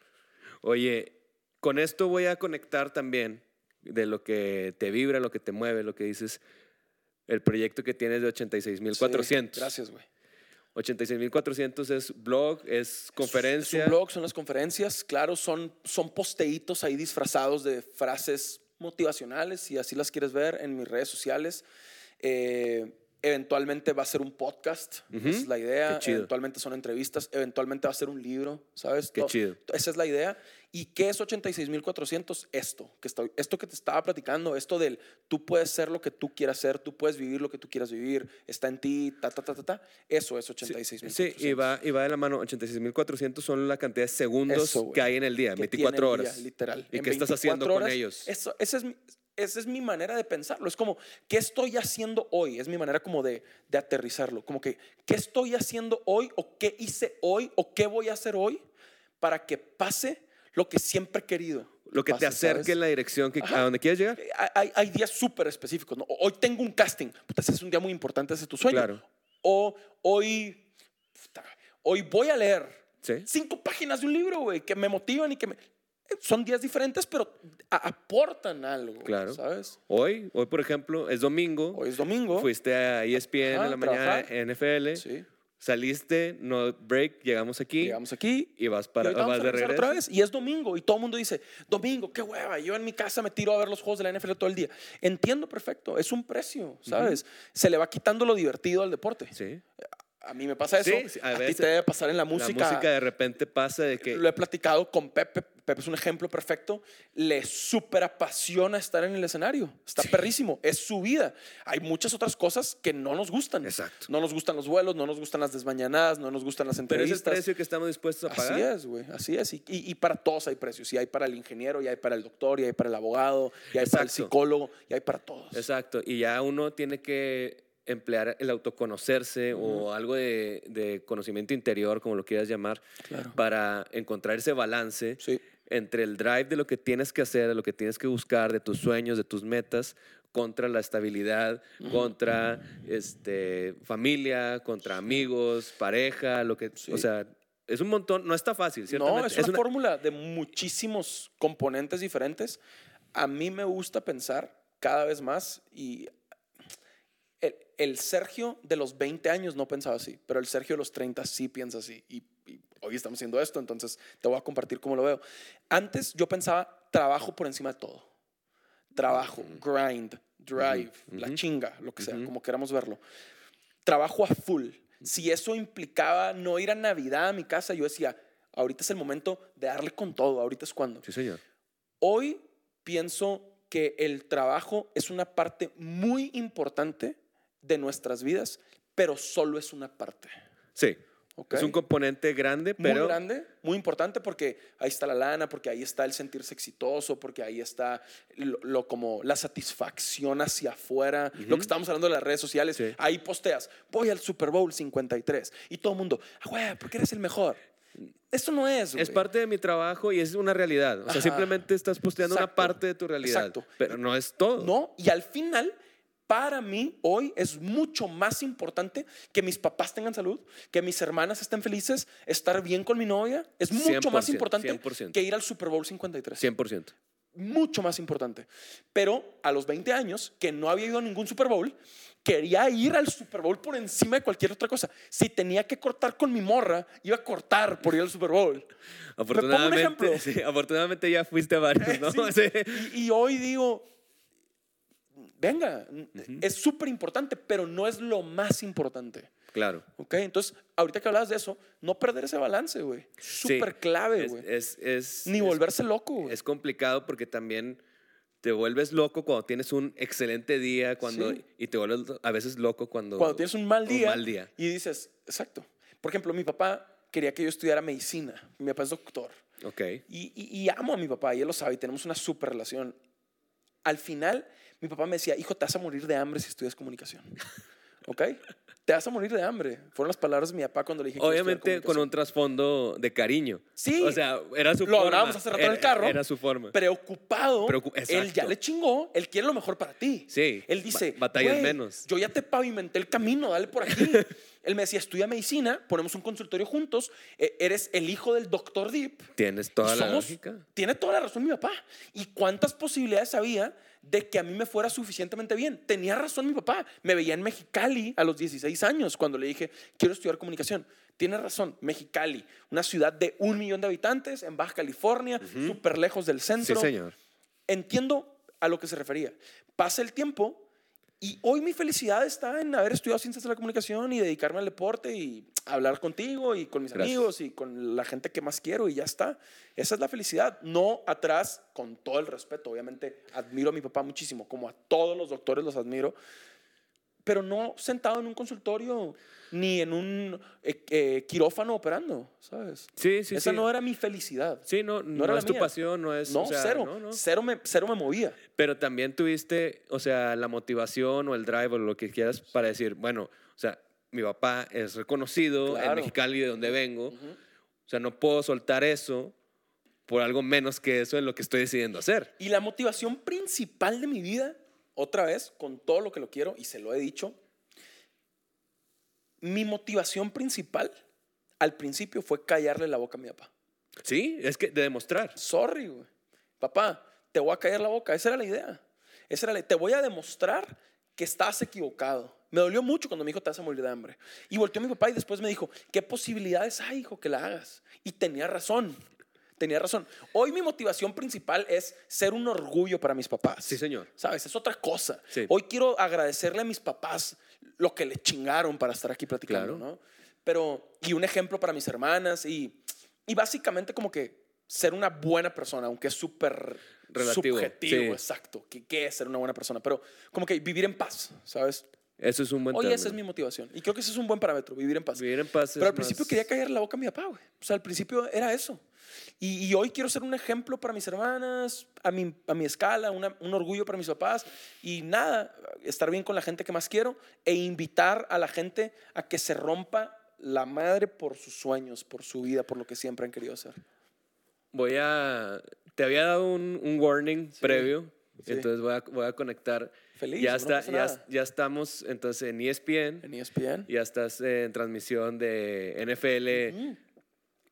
Oye, con esto voy a conectar también de lo que te vibra, lo que te mueve, lo que dices, el proyecto que tienes de 86.400. Sí, gracias, güey. 86.400 es blog, es conferencia. Es un blog, son las conferencias, claro, son, son posteitos ahí disfrazados de frases motivacionales, si así las quieres ver, en mis redes sociales. Eh, eventualmente va a ser un podcast, esa es la idea. qué chido. Eventualmente son entrevistas, eventualmente va a ser un libro, ¿sabes? Qué chido. Esa es la idea. ¿Y qué es 86.400? Esto que, estoy, esto que te estaba platicando, esto del tú puedes ser lo que tú quieras ser, tú puedes vivir lo que tú quieras vivir, está en ti, ta, ta, ta, ta, ta. Eso es 86.400. Sí, y va, y va de la mano. 86.400 son la cantidad de segundos Eso, güey. que hay en el día, que 24 tiene el horas. día, literal. ¿Y En qué estás 24 haciendo con ellos? Eso, esa, es mi, esa es mi manera de pensarlo. Es como, ¿qué estoy haciendo hoy? Es mi manera como de, de aterrizarlo. Como que, ¿qué estoy haciendo hoy? ¿O qué hice hoy? ¿O qué voy a hacer hoy? Para que pase lo que siempre he querido. Lo que te pase, acerque ¿sabes? en la dirección que, a donde quieres llegar. Hay, hay días súper específicos. ¿no? Hoy tengo un casting. Puta, ese es un día muy importante, ese es tu sueño. Claro. O hoy, puta, hoy voy a leer Sí. cinco páginas de un libro, güey, que me motivan y que me... Son días diferentes, pero aportan algo, Claro. ¿sabes? Hoy, hoy, por ejemplo, es domingo. Hoy es domingo. Fuiste a ESPN Ajá, en la mañana, trabajar. NFL. Sí. Saliste, no break, llegamos aquí Llegamos aquí. y vas y para vas de regreso. otra vez. Y es domingo. Y todo el mundo dice, domingo, qué hueva. Yo en mi casa me tiro a ver los juegos de la NFL todo el día. Entiendo perfecto. Es un precio, ¿sabes? Se le va quitando lo divertido al deporte. Sí. A mí me pasa eso. Sí, sí, a a, ti veces. te debe pasar en la música. La música de repente pasa de que Lo he platicado con Pepe. Pepe es un ejemplo perfecto. Le súper apasiona estar en el escenario. Está perrísimo. Es su vida. Hay muchas otras cosas que no nos gustan. Exacto. No nos gustan los vuelos, no nos gustan las desmañanadas, no nos gustan las pero es el entrevistas. precio que estamos dispuestos a Así pagar. es, güey. Así es. Y, y- y para todos hay precios. Y hay para el ingeniero, y hay para el doctor, y hay para el abogado, y hay para el psicólogo, y hay para todos. Exacto. Y ya uno tiene que emplear el autoconocerse o algo de, de conocimiento interior, como lo quieras llamar, Claro. para encontrar ese balance Sí. Entre el drive de lo que tienes que hacer, de lo que tienes que buscar, de tus sueños, de tus metas, contra la estabilidad, contra este, familia, contra amigos, pareja, lo que, Sí. o sea, es un montón, no está fácil, ciertamente. No, es una, fórmula de muchísimos componentes diferentes. A mí me gusta pensar cada vez más y el, el Sergio de los 20 años no pensaba así, pero el Sergio de los 30 sí piensa así. Y hoy estamos haciendo esto, entonces te voy a compartir cómo lo veo. Antes yo pensaba trabajo por encima de todo. Trabajo, grind, drive, la chinga, lo que sea, como queramos verlo. Trabajo a full. Si eso implicaba no ir a Navidad a mi casa, yo decía, ahorita es el momento de darle con todo, ahorita es cuando. Sí, señor. Hoy pienso que el trabajo es una parte muy importante de nuestras vidas, pero solo es una parte. Sí. ¿Ok? Es un componente grande, pero. muy grande, muy importante porque ahí está la lana, porque ahí está el sentirse exitoso, porque ahí está lo, lo como la satisfacción hacia afuera, lo que estamos hablando de las redes sociales. Sí. Ahí posteas, voy al Super Bowl 53 y todo el mundo, ah, güey, porque eres el mejor. Eso no es. Es parte de mi trabajo y es una realidad. O sea, Ajá. simplemente estás posteando una Exacto. parte de tu realidad. Exacto. Pero no es todo. No, y al final, para mí, hoy es mucho más importante que mis papás tengan salud, que mis hermanas estén felices, estar bien con mi novia. Es mucho más 100%, importante 100%. que ir al Super Bowl 53. 100%. mucho más importante. Pero a los 20 años, que no había ido a ningún Super Bowl, quería ir al Super Bowl por encima de cualquier otra cosa. Si tenía que cortar con mi morra, iba a cortar por ir al Super Bowl. Afortunadamente, ejemplo. sí, afortunadamente ya fuiste a varios, ¿no? Sí. Sí. Y, y hoy digo, venga, es súper importante, pero no es lo más importante. Claro. ¿Ok? Entonces, ahorita que hablabas de eso, no perder ese balance, güey. Sí. Súper clave, Es- güey. Es, es, Ni es- volverse loco, güey. Es complicado porque también te vuelves loco cuando tienes un excelente día cuando, Sí. y te vuelves a veces loco cuando, Cuando tienes un mal día, mal día. y dices, exacto. Por ejemplo, mi papá quería que yo estudiara medicina. Mi papá es doctor. Ok. Y, y- y amo a mi papá, y él lo sabe, y tenemos una súper relación. Al final, mi papá me decía, hijo, te vas a morir de hambre si estudias comunicación. ¿Ok? Te vas a morir de hambre. Fueron las palabras de mi papá cuando le dije Obviamente con un trasfondo de cariño. Sí. O sea, era su Lo forma. hablábamos hace rato en el carro. Era su forma. preocupado. Preocu- él ya le chingó, él quiere lo mejor para ti. Sí, Él dice, ba- batallas "Güey, menos". Yo ya te pavimenté el camino, dale por aquí. él me decía, estudia medicina, ponemos un consultorio juntos, eh, eres el hijo del doctor Deep. Tienes toda Y la somos- lógica. Tiene toda la razón mi papá. ¿Y cuántas posibilidades había de que a mí me fuera suficientemente bien? Tenía razón mi papá. Me veía en Mexicali a los 16 años cuando le dije, quiero estudiar comunicación. Tiene razón, Mexicali, una ciudad de un millón de habitantes en Baja California, súper lejos del Sí, centro. señor. Entiendo a lo que se refería. Pasa el tiempo y hoy mi felicidad está en haber estudiado ciencias de la comunicación y dedicarme al deporte y hablar contigo y con mis Gracias. amigos y con la gente que más quiero y ya está. Esa es la felicidad. No atrás, con todo el respeto. Obviamente admiro a mi papá muchísimo, como a todos los doctores los admiro, pero no sentado en un consultorio ni en un eh, eh, quirófano operando, ¿sabes? Sí, sí, Esa sí. no era mi felicidad. Sí, no, no, era la es tu mía. pasión, no es. No, o sea, cero. no, no. Cero, me, cero me movía. Pero también tuviste, o sea, la motivación o el drive o lo que quieras para decir, bueno, o sea, mi papá es reconocido Claro. en Mexicali de donde vengo. O sea, no puedo soltar eso por algo menos que eso en lo que estoy decidiendo hacer. Y la motivación principal de mi vida, otra vez, con todo lo que lo quiero, y se lo he dicho, mi motivación principal al principio fue callarle la boca a mi papá. Sí, es que de demostrar. Sorry, güey. Papá, te voy a callar la boca. Esa era la idea. Esa era la, te voy a demostrar que estás equivocado. Me dolió mucho cuando me dijo, te a morir de hambre. Y volteó mi papá y después me dijo, ¿qué posibilidades hay, hijo, que la hagas? Y tenía razón. Tenía razón. Hoy mi motivación principal es ser un orgullo para mis papás. Sí, señor. ¿Sabes? Es otra cosa. Sí. Hoy quiero agradecerle a mis papás lo que le chingaron para estar aquí platicando, Claro. ¿no? Pero, y un ejemplo para mis hermanas y, y básicamente como que ser una buena persona, aunque es súper subjetivo, sí. exacto. ¿Qué, ¿Qué es ser una buena persona? Pero como que vivir en paz, ¿sabes? Eso es un buen Hoy esa es mi motivación. Y creo que ese es un buen parámetro, vivir en paz. Vivir en paz Pero al principio más- quería callar la boca a mi papá, güey. O sea, al principio era eso. Y, y hoy quiero ser un ejemplo para mis hermanas, a mi, a mi escala, una- un orgullo para mis papás. Y nada, estar bien con la gente que más quiero e invitar a la gente a que se rompa la madre por sus sueños, por su vida, por lo que siempre han querido hacer. Voy a. Te había dado un, un warning previo, sí. entonces voy a, voy a conectar. Feliz, ya, no está, ya, ya estamos entonces en ESPN, En ESPN, ya estás en transmisión de NFL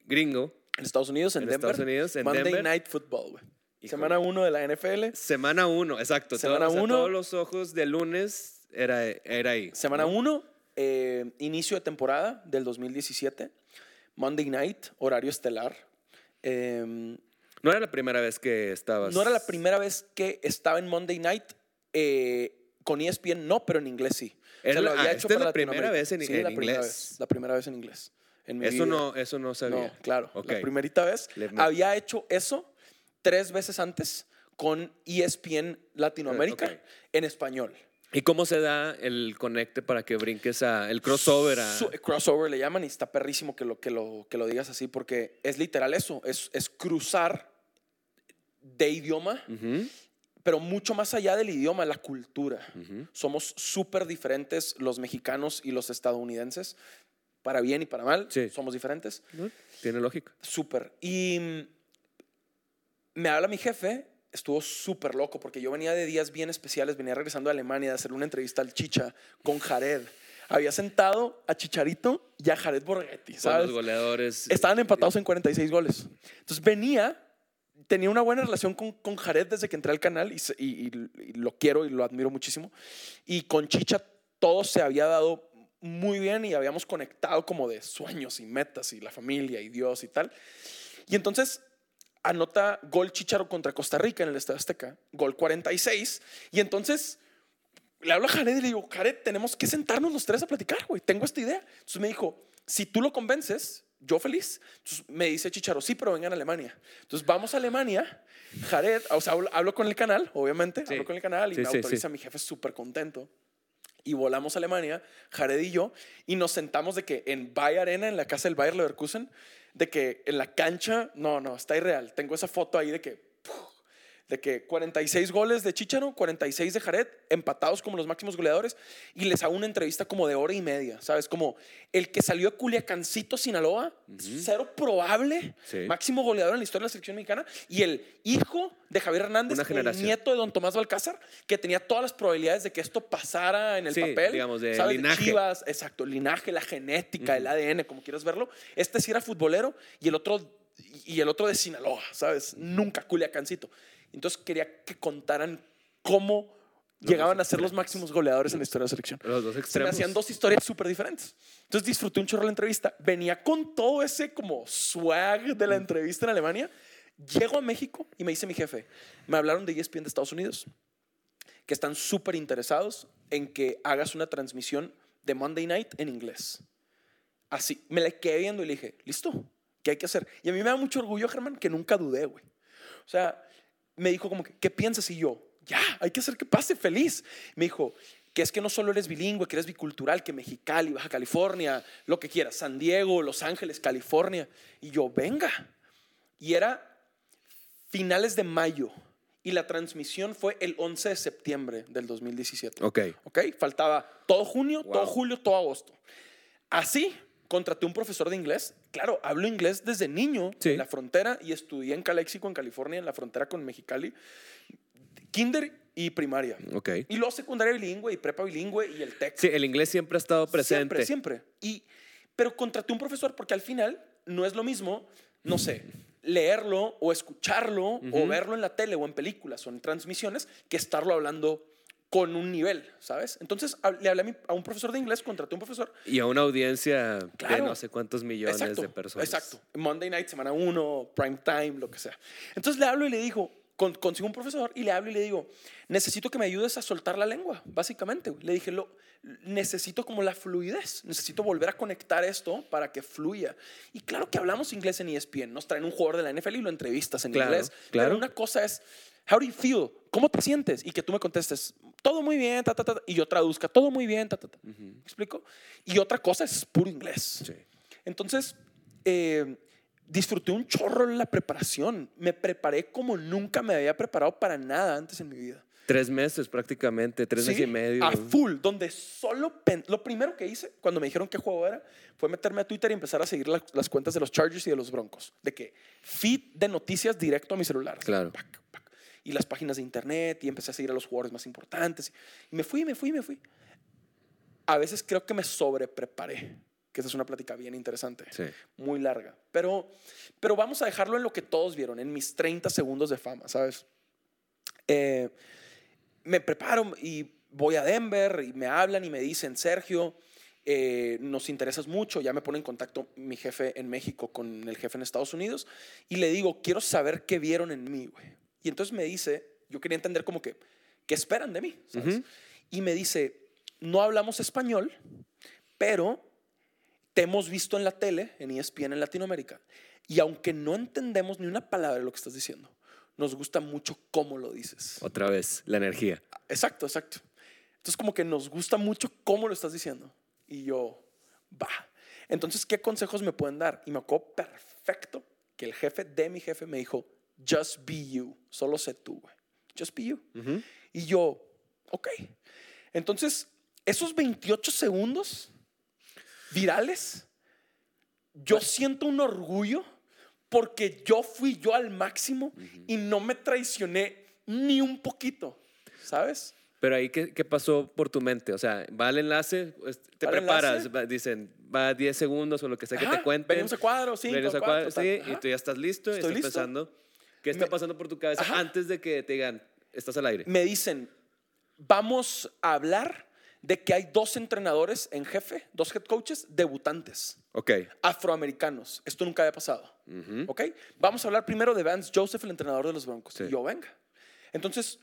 gringo. en Estados Unidos, en, En Denver. Estados Unidos, en Monday Denver. Night Football, güey. Semana 1 de la NFL. Semana 1, exacto. Semana todo- o sea, uno. todos los ojos de lunes era, era ahí. Semana ¿no? 1, inicio de temporada del 2017. Monday Night, horario estelar. Eh, No era la primera vez que estabas. No era la primera vez que estaba en Monday Night. Eh, con ESPN no, pero en inglés sí. Es la- ah, esta es la para primera vez en- Sí, en la primera inglés. vez, la primera vez en inglés. en mi Eso vida. no, eso no sabía. No, claro. Ok. La primerita vez había hecho eso tres veces antes con ESPN Latinoamérica Eh, ok. en español. ¿Y cómo se da el conecte para que brinques a el crossover a crossover le llaman y está perrísimo que lo, que lo, que lo digas así porque es literal eso, es, es cruzar de idioma, Ujú, pero mucho más allá del idioma, la cultura. Somos súper diferentes los mexicanos y los estadounidenses, para bien y para mal, Sí. somos diferentes. Tiene lógica. Súper. Y me habla mi jefe, estuvo súper loco porque yo venía de días bien especiales, venía regresando a Alemania de hacer una entrevista al Chicha con Jared. Había sentado a Chicharito y a Jared Borghetti, ¿sabes? los goleadores. Estaban empatados en 46 goles. Entonces venía, tenía una buena relación con, con Jared desde que entré al canal y, y- y lo quiero y lo admiro muchísimo. Y con Chicha todo se había dado muy bien y habíamos conectado como de sueños y metas y la familia y Dios y tal. Y entonces anota gol Chicharo contra Costa Rica en el Estadio Azteca, gol 46. Y entonces le hablo a Jared y le digo, Jared, tenemos que sentarnos los tres a platicar, güey. Tengo esta idea. Entonces me dijo, si tú lo convences, yo feliz. Entonces me dice Chicharo, sí, pero vengan a Alemania. Entonces vamos a Alemania. Jared, o sea, hablo, hablo con el canal, obviamente. Sí. Hablo con el canal y Sí, me sí, autoriza mi jefe súper contento. Y volamos a Alemania, Jared y yo, y nos sentamos de que en Bayer Arena, en la casa del Bayer Leverkusen, de que en la cancha, no, no, está irreal. Tengo esa foto ahí de que. De que 46 goles de Chicharo, 46 de Jared, empatados como los máximos goleadores, y les hago una entrevista como de hora y media, ¿sabes? Como el que salió de Culiacancito, Sinaloa, cero probable, Sí. máximo goleador en la historia de la selección mexicana, y el hijo de Javier Hernández, el nieto de don Tomás Balcázar, que tenía todas las probabilidades de que esto pasara en el Sí, papel. digamos, de ¿sabes? linaje. Chivas, exacto, el linaje, la genética, el ADN, como quieras verlo. Este sí era futbolero y el otro, y el otro de Sinaloa, ¿sabes? Nunca Culiacancito. Entonces quería que contaran cómo llegaban a ser los máximos goleadores en la historia de la selección. Los dos Se me extremos. hacían dos historias súper diferentes. Entonces disfruté un chorro la entrevista. Venía con todo ese como swag de la entrevista en Alemania. Llego a México y me dice mi jefe, me hablaron de ESPN de Estados Unidos, que están súper interesados en que hagas una transmisión de Monday Night en inglés. Así, me la quedé viendo y le dije, listo, ¿qué hay que hacer? Y a mí me da mucho orgullo, Germán, que nunca dudé, güey. O sea, me dijo como que, ¿qué piensas? Y yo, ya, hay que hacer que pase feliz. Me dijo, que es que no solo eres bilingüe, que eres bicultural, que Mexicali, Baja California, lo que quieras, San Diego, Los Ángeles, California. Y yo, venga. Y era finales de mayo. Y la transmisión fue el 11 de septiembre del 2017. Ok. ¿Ok? Faltaba todo junio, Wow. todo julio, todo agosto. Así, contraté un profesor de inglés. Claro, hablo inglés desde niño Sí. en la frontera y estudié en Calexico, en California, en la frontera con Mexicali. Kinder y primaria. Ok. Y luego secundaria bilingüe y prepa bilingüe y el TEC. Sí, el inglés siempre ha estado presente. Siempre, siempre. Y, pero contraté un profesor porque al final no es lo mismo, no sé, leerlo o escucharlo o verlo en la tele o en películas o en transmisiones que estarlo hablando con un nivel, ¿sabes? Entonces le hablé a, mi- a un profesor de inglés, contraté un profesor. Y a una audiencia de Claro. no sé cuántos millones exacto, de personas. Exacto. Monday night, semana 1, prime time, lo que sea. Entonces le hablo y le digo, con- consigo un profesor y le hablo y le digo, necesito que me ayudes a soltar la lengua, básicamente. Le dije, lo, necesito como la fluidez, necesito volver a conectar esto para que fluya. Y claro que hablamos inglés en ESPN, nos traen un jugador de la NFL y lo entrevistas en Claro, inglés. claro. Pero una cosa es, how do you feel? ¿Cómo te sientes? Y que tú me contestes, todo muy bien, ta, ta, ta, y yo traduzca, todo muy bien, ta, ta, ta. ¿Me explico? Y otra cosa es puro inglés. Sí. Entonces, eh, disfruté un chorro en la preparación. Me preparé como nunca me había preparado para nada antes en mi vida. Tres meses prácticamente, tres Sí, meses y medio. A full, donde solo... Lo primero que hice cuando me dijeron qué juego era fue meterme a Twitter y empezar a seguir la- las cuentas de los Chargers y de los Broncos. De que feed de noticias directo a mi celular. Claro. Pac. Y las páginas de internet y empecé a seguir a los jugadores más importantes. Y me fui, me fui, me fui. A veces creo que me sobrepreparé, que esa es una plática bien interesante Sí. muy larga. Pero, pero vamos a dejarlo en lo que todos vieron, en mis 30 segundos de fama, ¿sabes? Eh, me preparo y voy a Denver y me hablan y me dicen, Sergio, eh, nos interesas mucho, ya me pone en contacto mi jefe en México con el jefe en Estados Unidos y le digo, quiero saber qué vieron en mí, güey. Y entonces me dice, yo quería entender como que, ¿qué esperan de mí? ¿sabes? Y me dice, no hablamos español, pero te hemos visto en la tele, en ESPN en Latinoamérica, y aunque no entendemos ni una palabra de lo que estás diciendo, nos gusta mucho cómo lo dices. Otra vez, la energía. Exacto, exacto. Entonces como que nos gusta mucho cómo lo estás diciendo. Y yo, va. Entonces, ¿qué consejos me pueden dar? Y me acuerdo perfecto que el jefe de mi jefe me dijo, just be you, solo sé tú, güey. Just be you. Y yo, ok. Entonces, esos 28 segundos virales, yo siento un orgullo porque yo fui yo al máximo y no me traicioné ni un poquito, ¿sabes? Pero ahí, ¿qué, qué pasó por tu mente? O sea, va el enlace, pues, te ¿Va el preparas, enlace? va- dicen, va 10 segundos o lo que sea que Ajá, te cuenten. venimos a cuadro, cinco, venimos a cuadro, sí, y tú ya estás listo, y Estoy estás listo. pensando, ¿qué está Me- pasando por tu cabeza Ajá. antes de que te digan, estás al aire? me dicen, vamos a hablar de que hay dos entrenadores en jefe, dos head coaches debutantes, Ok. afroamericanos. Esto nunca había pasado. Ujú. ¿Ok? Vamos a hablar primero de Vance Joseph, el entrenador de los Broncos. Sí. Y yo, venga. Entonces,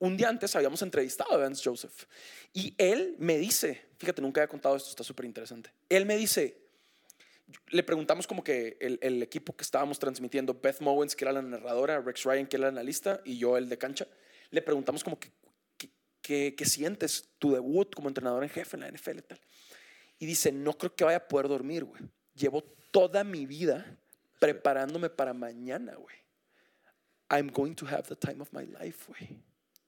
un día antes habíamos entrevistado a Vance Joseph. Y él me dice, fíjate, nunca había contado esto, está súper interesante. Él me dice, le preguntamos como que el, equipo que estábamos transmitiendo, Beth Mowens, que era la narradora, Rex Ryan, que era el analista, y yo, el de cancha, le preguntamos como que, ¿qué, qué- qué sientes tu debut como entrenador en jefe en la NFL y tal? Y dice, no creo que vaya a poder dormir, güey. Llevo toda mi vida preparándome para mañana, güey. I'm going to have the time of my life, güey.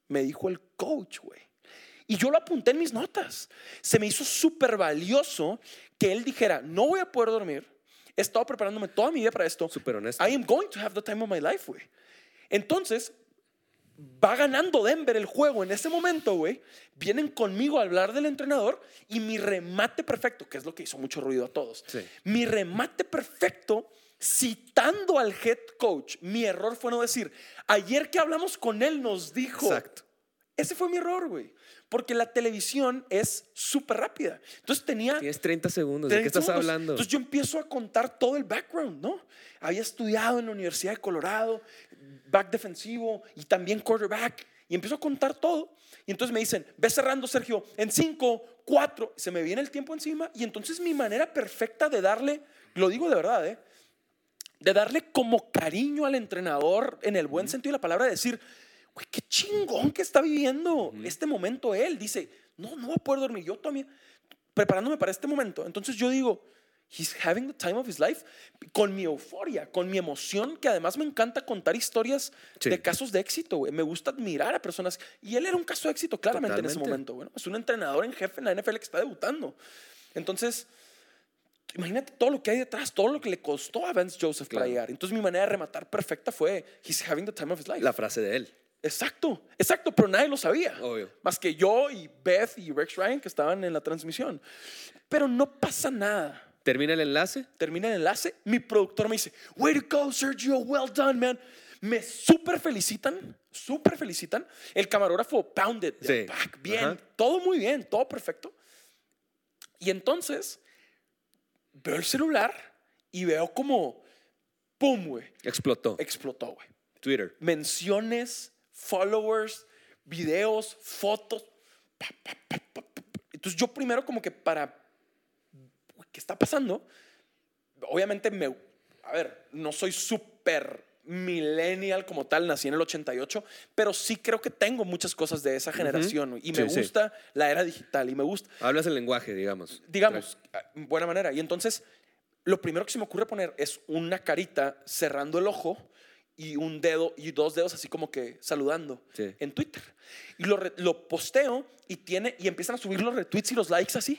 Me dijo el coach, güey. Y yo lo apunté en mis notas. Se me hizo súper valioso que él dijera, no voy a poder dormir. He estado preparándome toda mi vida para esto. Súper honesto. I am going to have the time of my life, güey. Entonces, va ganando Denver el juego en ese momento, güey. Vienen conmigo a hablar del entrenador y mi remate perfecto, que es lo que hizo mucho ruido a todos. Sí. Mi remate perfecto, citando al head coach, mi error fue no decir, ayer que hablamos con él nos dijo. Exacto. Ese fue mi error, güey. Porque la televisión es súper rápida. Entonces tenía Tienes 30 segundos, ¿de qué 30 estás segundos. hablando? Entonces yo empiezo a contar todo el background, ¿no? Había estudiado en la Universidad de Colorado, back defensivo y también quarterback. Y empiezo a contar todo. Y entonces me dicen, ve cerrando, Sergio, en 5, 4. Se me viene el tiempo encima. Y entonces mi manera perfecta de darle, lo digo de verdad, ¿eh? De darle como cariño al entrenador en el buen sentido de la palabra, de decir, güey, qué chingón que está viviendo este momento él. Dice, no, no voy a poder dormir. Yo también, preparándome para este momento. Entonces yo digo, he's having the time of his life con mi euforia, con mi emoción, que además me encanta contar historias Sí. de casos de éxito, güey. Me gusta admirar a personas. Y él era un caso de éxito claramente en ese momento, güey. ¿no? Es un entrenador en jefe en la NFL que está debutando. Entonces, imagínate todo lo que hay detrás, todo lo que le costó a Vance Joseph para Claro. llegar. Entonces mi manera de rematar perfecta fue, he's having the time of his life. La frase de él. Exacto, exacto, pero nadie lo sabía. Obvio. Más que yo y Beth y Rex Ryan que estaban en la transmisión. Pero no pasa nada. Termina el enlace. Termina el enlace, mi productor me dice, way to go Sergio, well done man. Me súper felicitan, súper felicitan. El camarógrafo pounded, Sí. back, bien, Ajá. todo muy bien, todo perfecto. Y entonces veo el celular y veo como, pum, güey, Explotó. explotó, güey Twitter. menciones, followers, videos, fotos. Entonces yo primero como que para, ¿qué está pasando? Obviamente me, a ver, no soy súper millennial como tal, nací en el 88, pero sí creo que tengo muchas cosas de esa generación y me Sí, sí. gusta la era digital y me gusta, Hablas el lenguaje, digamos. digamos, en buena manera. Y entonces, lo primero que se me ocurre poner es una carita cerrando el ojo y un dedo y dos dedos así como que saludando Sí. en Twitter. Y lo, lo posteo y tiene y empiezan a subir los retweets y los likes así.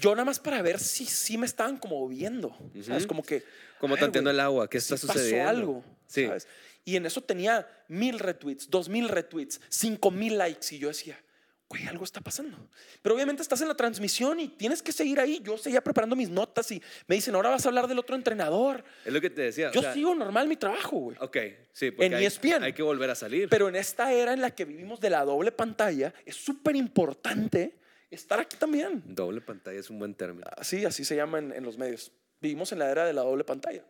Yo nada más para ver si sí me estaban como viendo, ¿sabes? Como que Como ver, tanteando el agua. ¿Qué está sí sucediendo? Pasó algo, Sí. ¿sabes? Y en eso tenía mil retweets, dos mil retweets, cinco mil likes. Y yo decía, güey, algo está pasando. Pero obviamente estás en la transmisión y tienes que seguir ahí. Yo seguía preparando mis notas y me dicen, ahora vas a hablar del otro entrenador. Es lo que te decía. o Yo sea, sigo normal mi trabajo, güey. Ok, sí. Porque En hay, ESPN. hay que volver a salir. Pero en esta era en la que vivimos de la doble pantalla, es súper importante estar aquí también. Doble pantalla es un buen término. Así, así se llama en, en los medios. Vivimos en la era de la doble pantalla.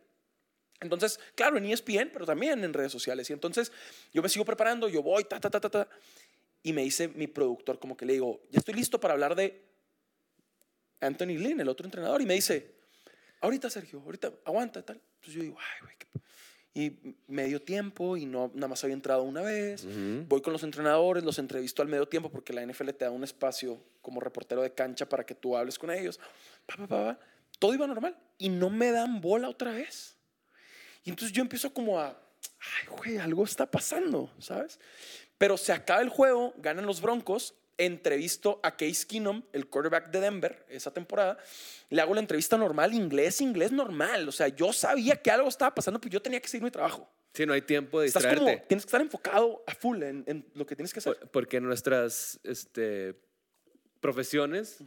Entonces, claro, en ESPN, pero también en redes sociales. Y entonces yo me sigo preparando, yo voy, ta, ta, ta, ta, ta. Y me dice mi productor, como que le digo, ya estoy listo para hablar de Anthony Lynn, el otro entrenador. Y me dice, ahorita, Sergio, ahorita, aguanta, tal. Entonces yo digo, ay, güey. Y me dio tiempo y no, nada más había entrado una vez. Ujú. Voy con los entrenadores, los entrevisto al medio tiempo porque la NFL te da un espacio como reportero de cancha para que tú hables con ellos. Pa, pa, pa. Todo iba normal y no me dan bola otra vez. Y entonces yo empiezo como a, ay, güey, algo está pasando, ¿sabes? Pero se acaba el juego, ganan los Broncos, entrevisto a Case Keenum, el quarterback de Denver, esa temporada, le hago la entrevista normal, inglés, inglés normal. O sea, yo sabía que algo estaba pasando, pero yo tenía que seguir mi trabajo. Sí, no hay tiempo de Estás distraerte. como, tienes que estar enfocado a full en, en lo que tienes que hacer. Por- Porque nuestras este, profesiones,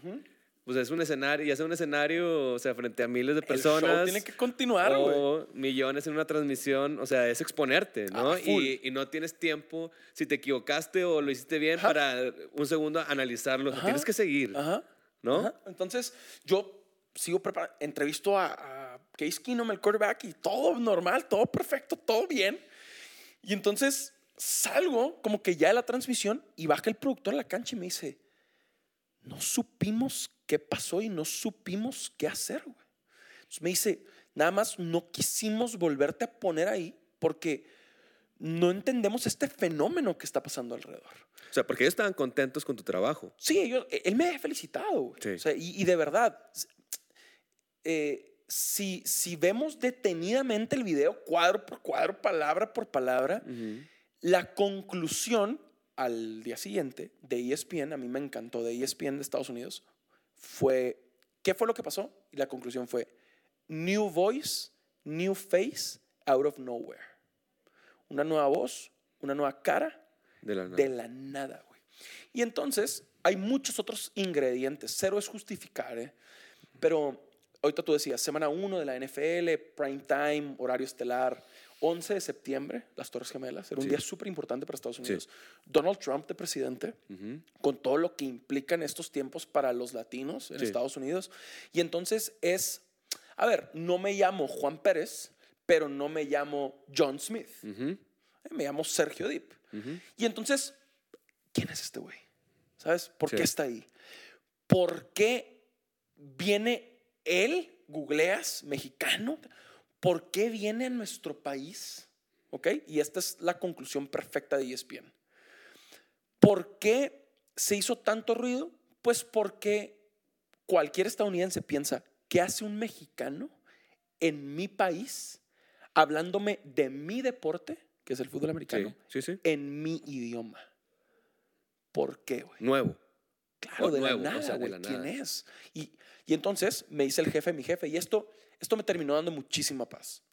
pues es un escenario, ya sea un escenario, o sea, frente a miles de El personas. show tiene que continuar, güey. o millones en una transmisión, o sea, es exponerte, ¿no? Ah, y, y no tienes tiempo, si te equivocaste o lo hiciste bien, Ajá. para un segundo analizarlo. Ajá. Tienes que seguir, Ajá. ¿no? Entonces, yo sigo preparando, entrevisto a, a Case Keenum, el quarterback, y todo normal, todo perfecto, todo bien. Y entonces salgo como que ya de la transmisión y baja el productor a la cancha y me dice, no supimos qué pasó y no supimos qué hacer, güey. Entonces me dice, nada más no quisimos volverte a poner ahí porque no entendemos este fenómeno que está pasando alrededor. O sea, porque ellos estaban contentos con tu trabajo. Sí, ellos- él me ha felicitado. güey. Sí. O sea, y, y de verdad, eh, si, si vemos detenidamente el video, cuadro por cuadro, palabra por palabra, la conclusión al día siguiente de E ESPN, a mí me encantó, de E ESPN de Estados Unidos, fue, ¿qué fue lo que pasó? Y la conclusión fue, new voice, new face, out of nowhere. Una nueva voz, una nueva cara, De la nada. de la nada, güey. Y entonces hay muchos otros ingredientes. Cero es justificar, ¿eh? Pero ahorita tú decías, semana 1 de la NFL, prime time, horario estelar, 11 de septiembre, las Torres Gemelas. Era un Sí. día súper importante para Estados Sí. Unidos. Donald Trump de presidente, Ujú. con todo lo que implican estos tiempos para los latinos en Sí. Estados Unidos. Y entonces es, a ver, no me llamo Juan Pérez, pero no me llamo John Smith. Ujú. Eh, Me llamo Sergio Dip. Ujú. Y entonces, ¿quién es este güey? ¿Sabes? ¿Por Sí. qué está ahí? ¿Por qué viene él, googleas, mexicano? ¿Por qué viene a nuestro país? ¿Ok? Y esta es la conclusión perfecta de ESPN. ¿Por qué se hizo tanto ruido? Pues porque cualquier estadounidense piensa, ¿qué hace un mexicano en mi país hablándome de mi deporte, que es el fútbol americano? Sí, sí, sí. en mi idioma. ¿Por qué, güey? Nuevo. Claro, O de nuevo, o la nada, sea, de güey. la ¿Quién nada. es? Y, y entonces me dice el jefe, mi jefe, y esto, esto me terminó dando muchísima paz.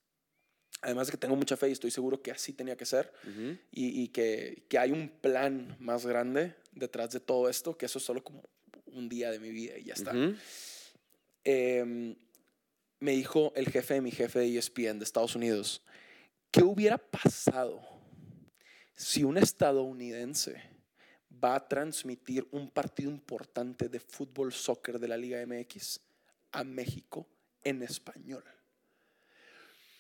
Además de que tengo mucha fe y estoy seguro que así tenía que ser Ujú. y, y que, que hay un plan más grande detrás de todo esto, que eso es solo como un día de mi vida y ya está. Em, me dijo el jefe de mi jefe de ESPN de Estados Unidos, ¿qué hubiera pasado si un estadounidense va a transmitir un partido importante de fútbol soccer de la Liga MX a México en español?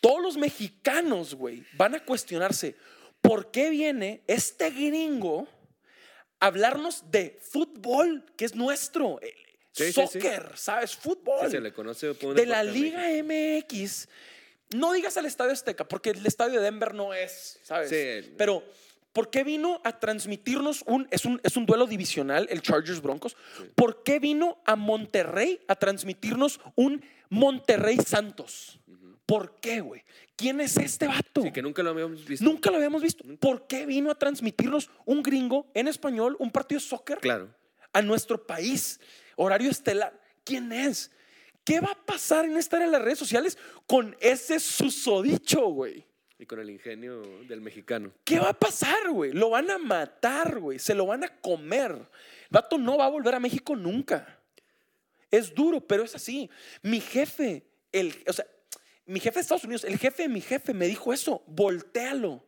Todos los mexicanos, güey, van a cuestionarse, ¿por qué viene este gringo a hablarnos de fútbol, que es nuestro? eh, Sí, sí, sí. soccer, ¿sabes? Fútbol se le conoce por de la Liga. MX. No digas al Estadio Azteca, porque el Estadio de Denver no es, ¿sabes? Pero, ¿por qué vino a transmitirnos un es, un, es un duelo divisional, el Chargers Broncos? ¿Por qué vino a Monterrey a transmitirnos un Monterrey Santos? ¿Por qué, güey? ¿Quién es este vato? Sí, que nunca lo habíamos visto. Nunca lo habíamos visto. ¿Por qué vino a transmitirnos un gringo en español, un partido de soccer? Claro. a nuestro país. Horario estelar. ¿Quién es? ¿Qué va a pasar en esta era de las redes sociales con ese susodicho, güey? Y con el ingenio del mexicano. ¿Qué va a pasar, güey? Lo van a matar, güey. Se lo van a comer. El vato no va a volver a México nunca. Es duro, pero es así. Mi jefe, el, o sea, mi jefe de Estados Unidos, el jefe de mi jefe me dijo eso. Voltéalo.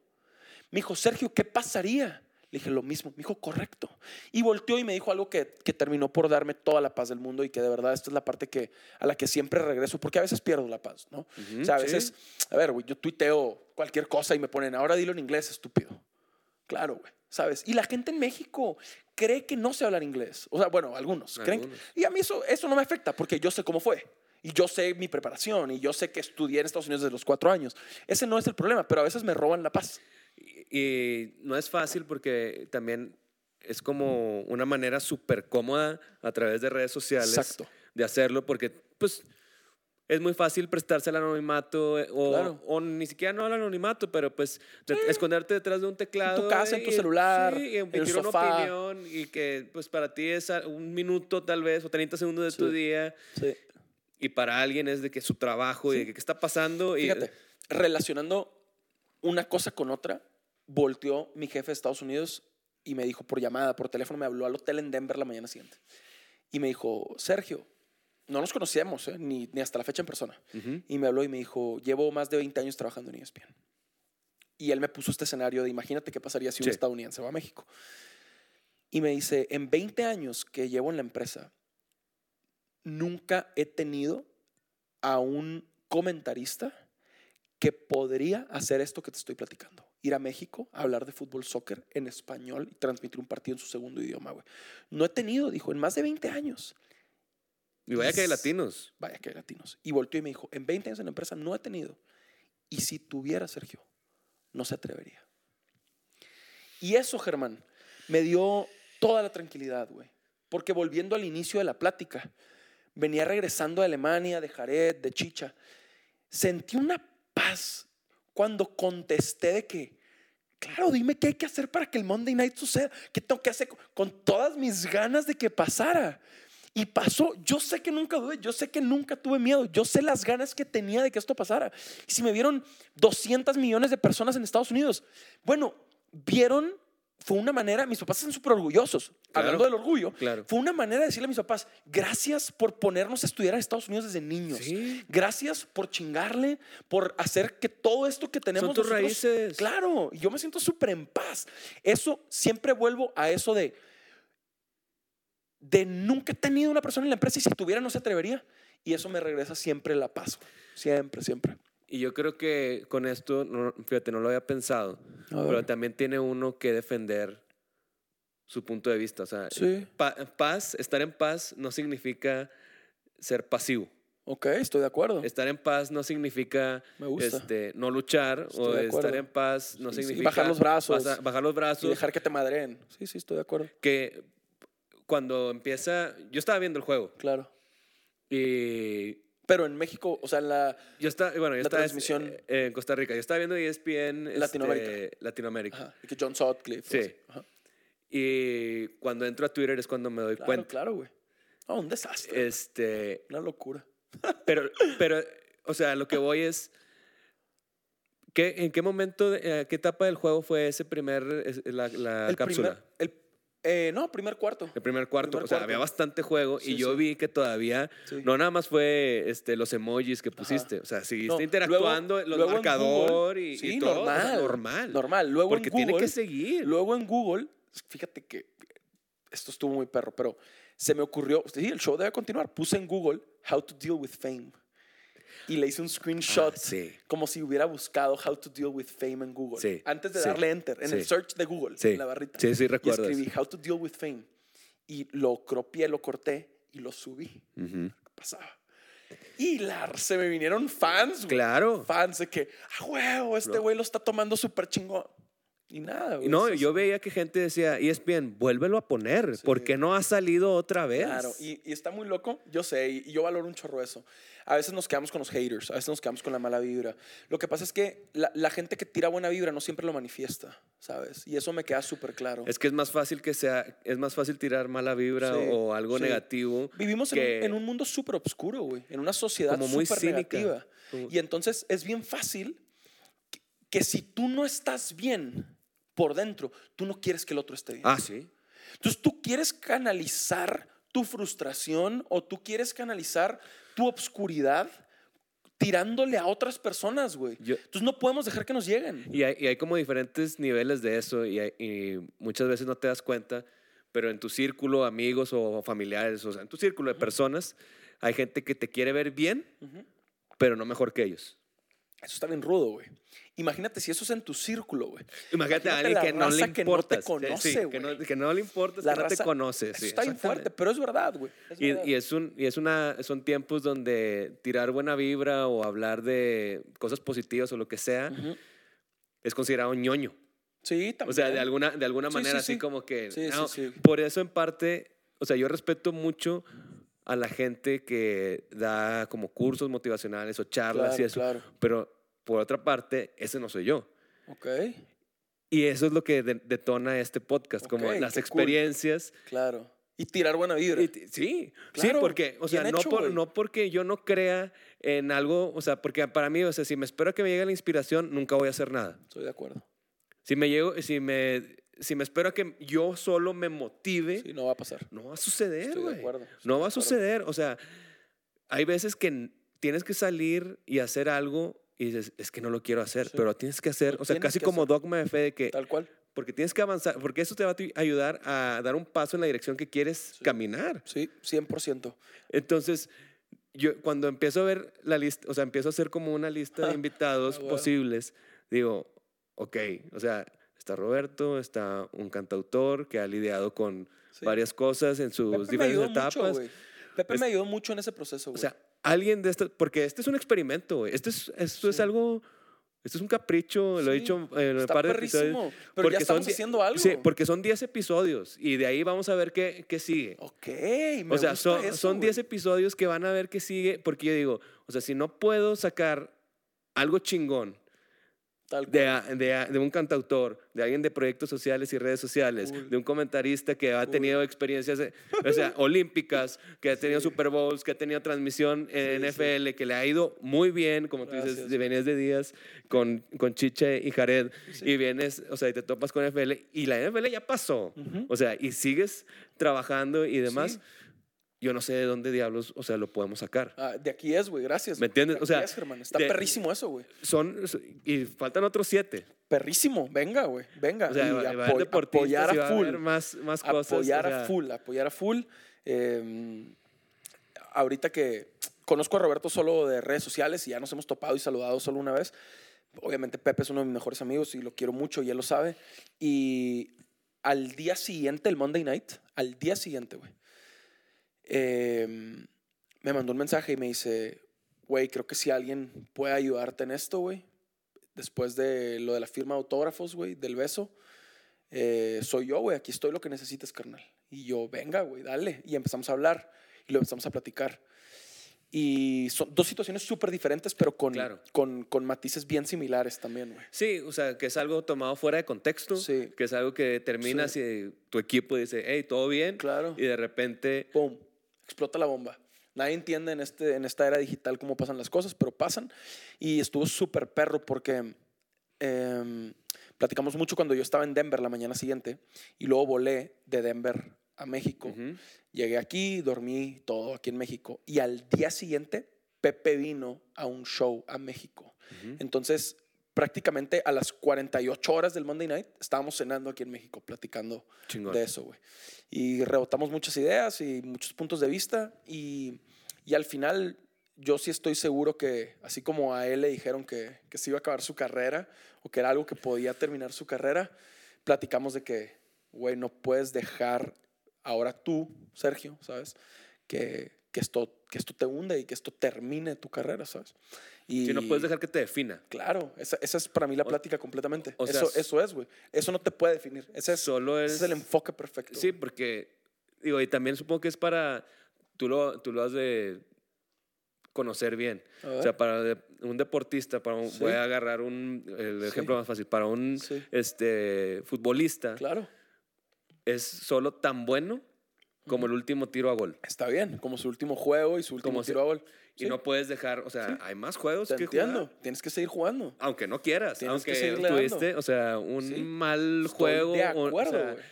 Me dijo, Sergio, ¿qué pasaría? Le dije lo mismo. Me dijo, correcto. Y volteó y me dijo algo que, que terminó por darme toda la paz del mundo y que de verdad esta es la parte que, a la que siempre regreso, porque a veces pierdo la paz, ¿no? Ujú, o sea, a sí. veces, a ver, güey, yo tuiteo cualquier cosa y me ponen, ahora dilo en inglés, estúpido. Claro, güey, ¿sabes? Y la gente en México cree que no sé hablar inglés. O sea, bueno, algunos. creen que- Algunos. y a mí eso, eso no me afecta porque yo sé cómo fue. Y yo sé mi preparación y yo sé que estudié en Estados Unidos desde los cuatro años. Ese no es el problema, pero a veces me roban la paz. Y, y no es fácil porque también es como una manera súper cómoda a través de redes sociales Exacto. de hacerlo porque pues es muy fácil prestarse al anonimato eh, o, Claro. o ni siquiera no al anonimato, pero pues de- esconderte detrás de un teclado. casa, en tu y- celular, sí, y en el emitir una sofá. opinión y que pues para ti es a- un minuto tal vez o 30 segundos de tu Sí. día Sí. y para alguien es de que su trabajo y de que qué está pasando. y, Fíjate, relacionando una cosa con otra, volteó mi jefe de Estados Unidos y me dijo por llamada, por teléfono, me habló al hotel en Denver la mañana siguiente. Y me dijo, Sergio, no nos conocíamos, ¿eh? ni, ni hasta la fecha en persona. Ujú. Y me habló y me dijo, llevo más de 20 años trabajando en ESPN. Y él me puso este escenario de imagínate qué pasaría si un Sí. estadounidense va a México. Y me dice, en 20 años que llevo en la empresa, nunca he tenido a un comentarista que podría hacer esto que te estoy platicando. Ir a México, a hablar de fútbol, soccer en español y transmitir un partido en su segundo idioma, güey. No he tenido, dijo, en más de 20 años. Y vaya que hay latinos. Vaya que hay latinos. Y volteó y me dijo, en 20 años en la empresa no he tenido. Y si tuviera, Sergio, no se atrevería. Y eso, Germán, me dio toda la tranquilidad, güey. Porque volviendo al inicio de la plática, venía regresando de Alemania, de Jared, de Chicha. Sentí una paz cuando contesté de que, claro, dime qué hay que hacer para que el Monday Night suceda, qué tengo que hacer con todas mis ganas de que pasara. Y pasó, yo sé que nunca dudé, yo sé que nunca tuve miedo, yo sé las ganas que tenía de que esto pasara. Y si me vieron 200 millones de personas en Estados Unidos, bueno, vieron, fue una manera, mis papás están súper orgullosos, Claro. hablando del orgullo, Claro. fue una manera de decirle a mis papás, gracias por ponernos a estudiar en Estados Unidos desde niños. Sí. Gracias por chingarle, por hacer que todo esto que tenemos tus nosotros- raíces. Claro, yo me siento súper en paz. Eso siempre vuelvo a eso de de nunca he tenido una persona en la empresa y si tuviera no se atrevería. Y eso me regresa siempre la paz. Siempre, siempre. Y yo creo que con esto, no- fíjate, no lo había pensado, pero también tiene uno que defender su punto de vista. O sea, Sí. pa- paz, estar en paz no significa ser pasivo. Ok, estoy de acuerdo. Estar en paz no significa Me gusta. este, no luchar Estoy o estar en paz no Sí. Y significa bajar los brazos. basa- bajar los Y brazos. dejar que te madreen. Sí, sí, estoy de acuerdo. Que cuando empieza, yo estaba viendo el juego Claro. y Pero en México, o sea, la... yo bueno, yo La estaba transmisión- eh, en Costa Rica. Yo estaba viendo E ESPN este, Latinoamérica. Latinoamérica. Ajá, y que John Sutcliffe. Sí. Ajá. Y cuando entro a Twitter es cuando me doy Claro, cuenta. claro, güey. No, un desastre. Este, Una locura. pero, pero, o sea, lo que voy es, ¿qué, ¿en qué momento, eh, qué etapa del juego fue ese primer, la, la el cápsula? primer... El, eh, no, primer cuarto. el primer cuarto, primer o sea, cuarto. había bastante juego Sí, y yo sí. vi que todavía Sí. no nada más fue este, los emojis que pusiste, o sea, seguiste No, interactuando, luego- los luego en marcador Google- y, y todo, o sea, normal, normal. Normal. Luego porque en tiene Google, que seguir. Luego en Google, fíjate que esto estuvo muy perro, pero se me ocurrió, sí, el show debe continuar. Puse en Google How to Deal with Fame. Y le hice un screenshot Ah, sí. como si hubiera buscado How to Deal with Fame en Google. Sí, Antes de sí, darle enter, en el search de Google, en la barrita. sí, sí, Y recuerdo escribí eso. How to Deal with Fame. Y lo cropié, lo corté y lo subí. Ujú. ¿Qué pasaba? Y la, se me vinieron fans, güey. Claro. Fans de que, ah, huevo, este güey lo está tomando súper chingón. Y nada, güey. No, es- yo veía que gente decía, E ESPN, vuélvelo a poner, Sí. ¿por qué no ha salido otra vez? Claro, y, y está muy loco, yo sé, y, y yo valoro un chorro eso. A veces nos quedamos con los haters, a veces nos quedamos con la mala vibra. Lo que pasa es que la, la gente que tira buena vibra no siempre lo manifiesta, ¿sabes? Y eso me queda súper claro. Es que es más fácil que sea, es más fácil tirar mala vibra Sí, o algo sí. negativo. Vivimos en un, en un mundo súper oscuro, güey, en una sociedad Como muy súper cínica. negativa. Como- Y entonces es bien fácil que, que si tú no estás bien por dentro, tú no quieres que el otro esté bien. Ah, sí. Entonces tú quieres canalizar tu frustración o tú quieres canalizar tu obscuridad tirándole a otras personas, güey. Yo- Entonces no podemos dejar que nos lleguen. Y hay, y hay como diferentes niveles de eso y, hay- y muchas veces no te das cuenta, pero en tu círculo, amigos o familiares, o sea, en tu círculo de personas, hay gente que te quiere ver bien, pero no mejor que ellos. Eso está bien rudo, güey. Imagínate si eso es en tu círculo, güey. Imagínate a Imagínate alguien la que no le raza que no te importa. conoce, que, no, que no le importa, que no te raza- conoce. Eso sí, está bien fuerte, pero es verdad, güey. Es Y, verdad. y es un, y es una, son tiempos donde tirar buena vibra o hablar de cosas positivas o lo que sea Ujú. es considerado ñoño. Sí, también. O sea, de alguna, de alguna Sí, manera, sí, sí. así como que. Sí, sí, no, sí. Por eso, en parte, o sea, yo respeto mucho a la gente que da como cursos motivacionales o charlas y eso. claro. Pero por otra parte, ese no soy yo. Ok, Y eso es lo que de- detona este podcast, como las cool. experiencias. claro. Y tirar buena vibra. Sí, sí, Claro, porque, o sea, no, hecho, por- güey. no porque yo no crea en algo, o sea, porque para mí, o sea, si me espero que me llegue la inspiración, nunca voy a hacer nada. Estoy de acuerdo. Si me llego, si me, si me espero a que yo solo me motive, Sí, no va a pasar. no va a suceder, güey. No va a suceder. O sea, hay veces que tienes que salir y hacer algo y dices, es que no lo quiero hacer, Sí. pero tienes que hacer, Lo o sea, casi como hacer. dogma de fe de que, Tal cual. porque tienes que avanzar, porque eso te va a ayudar a dar un paso en la dirección que quieres Sí. caminar. Sí, 100%. Entonces, yo cuando empiezo a ver la lista, o sea, empiezo a hacer como una lista de invitados Ah, huevo. posibles, digo, ok, o sea, está Roberto, está un cantautor que ha lidiado con Sí. varias cosas en sus Pepe diferentes etapas. mucho. Pepe Es- me ayudó mucho en ese proceso, o sea, alguien de esto, porque este es un experimento, güey. Esto es, esto es Sí. algo, esto es un capricho, lo he Sí, dicho en un par de episodios. Pero ya son estamos die- haciendo algo. Sí, porque son 10 episodios y de ahí vamos a ver qué, qué sigue. Ok, me O sea, gusta son, eso, son güey. 10 episodios que van a ver qué sigue, porque yo digo, o sea, si no puedo sacar algo chingón. De, de, de un cantautor, de alguien de proyectos sociales y redes sociales, Cool. de un comentarista que ha Cool. tenido experiencias eh, o sea, olímpicas, que ha tenido Sí. Super Bowls, que ha tenido transmisión en Sí, NFL, que le ha ido muy bien, como tú dices, venías de días con, con Chiche y Jared, y vienes, o sea, y te topas con NFL, y la NFL ya pasó, o sea, y sigues trabajando y demás. Yo no sé de dónde diablos, o sea, lo podemos sacar. Ah, de aquí es, güey, gracias. ¿Me entiendes? De O sea, es, Germán. Está de- perrísimo eso, güey. Son, y faltan otros siete. Perrísimo. Venga, güey. Venga. O sea, y va, apoyar a full. más, más cosas. apoyar a full, apoyar a full. Eh, ahorita que conozco a Roberto solo de redes sociales y ya nos hemos topado y saludado solo una vez. Obviamente Pepe es uno de mis mejores amigos y lo quiero mucho y él lo sabe. Y al día siguiente, el Monday Night, al día siguiente, güey, eh, me mandó un mensaje y me dice, güey, creo que si alguien puede ayudarte en esto, güey, después de lo de la firma de autógrafos, güey, del beso, eh, soy yo, güey, aquí estoy lo que necesites, carnal. Y yo, venga, güey, dale. Y empezamos a hablar y lo empezamos a platicar. Y son dos situaciones súper diferentes, pero con, Claro. con, con matices bien similares también, güey. Sí, o sea, que es algo tomado fuera de contexto, Sí. que es algo que terminas y tu equipo dice, hey, todo bien, Claro. y de repente, ¡Pum! Explota la bomba. Nadie entiende en, este, en esta era digital cómo pasan las cosas, pero pasan. Y estuvo súper perro porque em, platicamos mucho cuando yo estaba en Denver la mañana siguiente y luego volé de Denver a México. Llegué aquí, dormí todo aquí en México. Y al día siguiente, Pepe vino a un show a México. Entonces, prácticamente a las 48 horas del Monday Night, estábamos cenando aquí en México, platicando chingón. de eso, güey. Y rebotamos muchas ideas y muchos puntos de vista. Y, y al final, yo sí estoy seguro que, así como a él le dijeron que, que se iba a acabar su carrera o que era algo que podía terminar su carrera, platicamos de que, güey, no puedes dejar ahora tú, Sergio, ¿sabes? Que, que, esto, que esto te hunde y que esto termine tu carrera, ¿sabes? Y Si no puedes dejar que te defina. Claro, esa, esa es para mí la O- plática completamente. o sea, eso, eso es, güey. Eso no te puede definir. Ese es, Solo ese es... es el enfoque perfecto. Sí, porque, digo, y también supongo que es para, tú lo, tú lo has de conocer bien. O sea, para un deportista, para un- Sí. voy a agarrar un, el Sí. ejemplo más fácil, para un Sí. este, futbolista, Claro, es solo tan bueno como el último tiro a gol. está bien. Como su último juego y su último Como si- tiro a gol. Y Sí, no puedes dejar, o sea, Sí. hay más juegos te que entiendo. jugar. Tienes que seguir jugando. Aunque no quieras, Tienes que aunque dando. tuviste, o sea, un Sí. mal Estoy juego. de o- o acuerdo, sea, güey.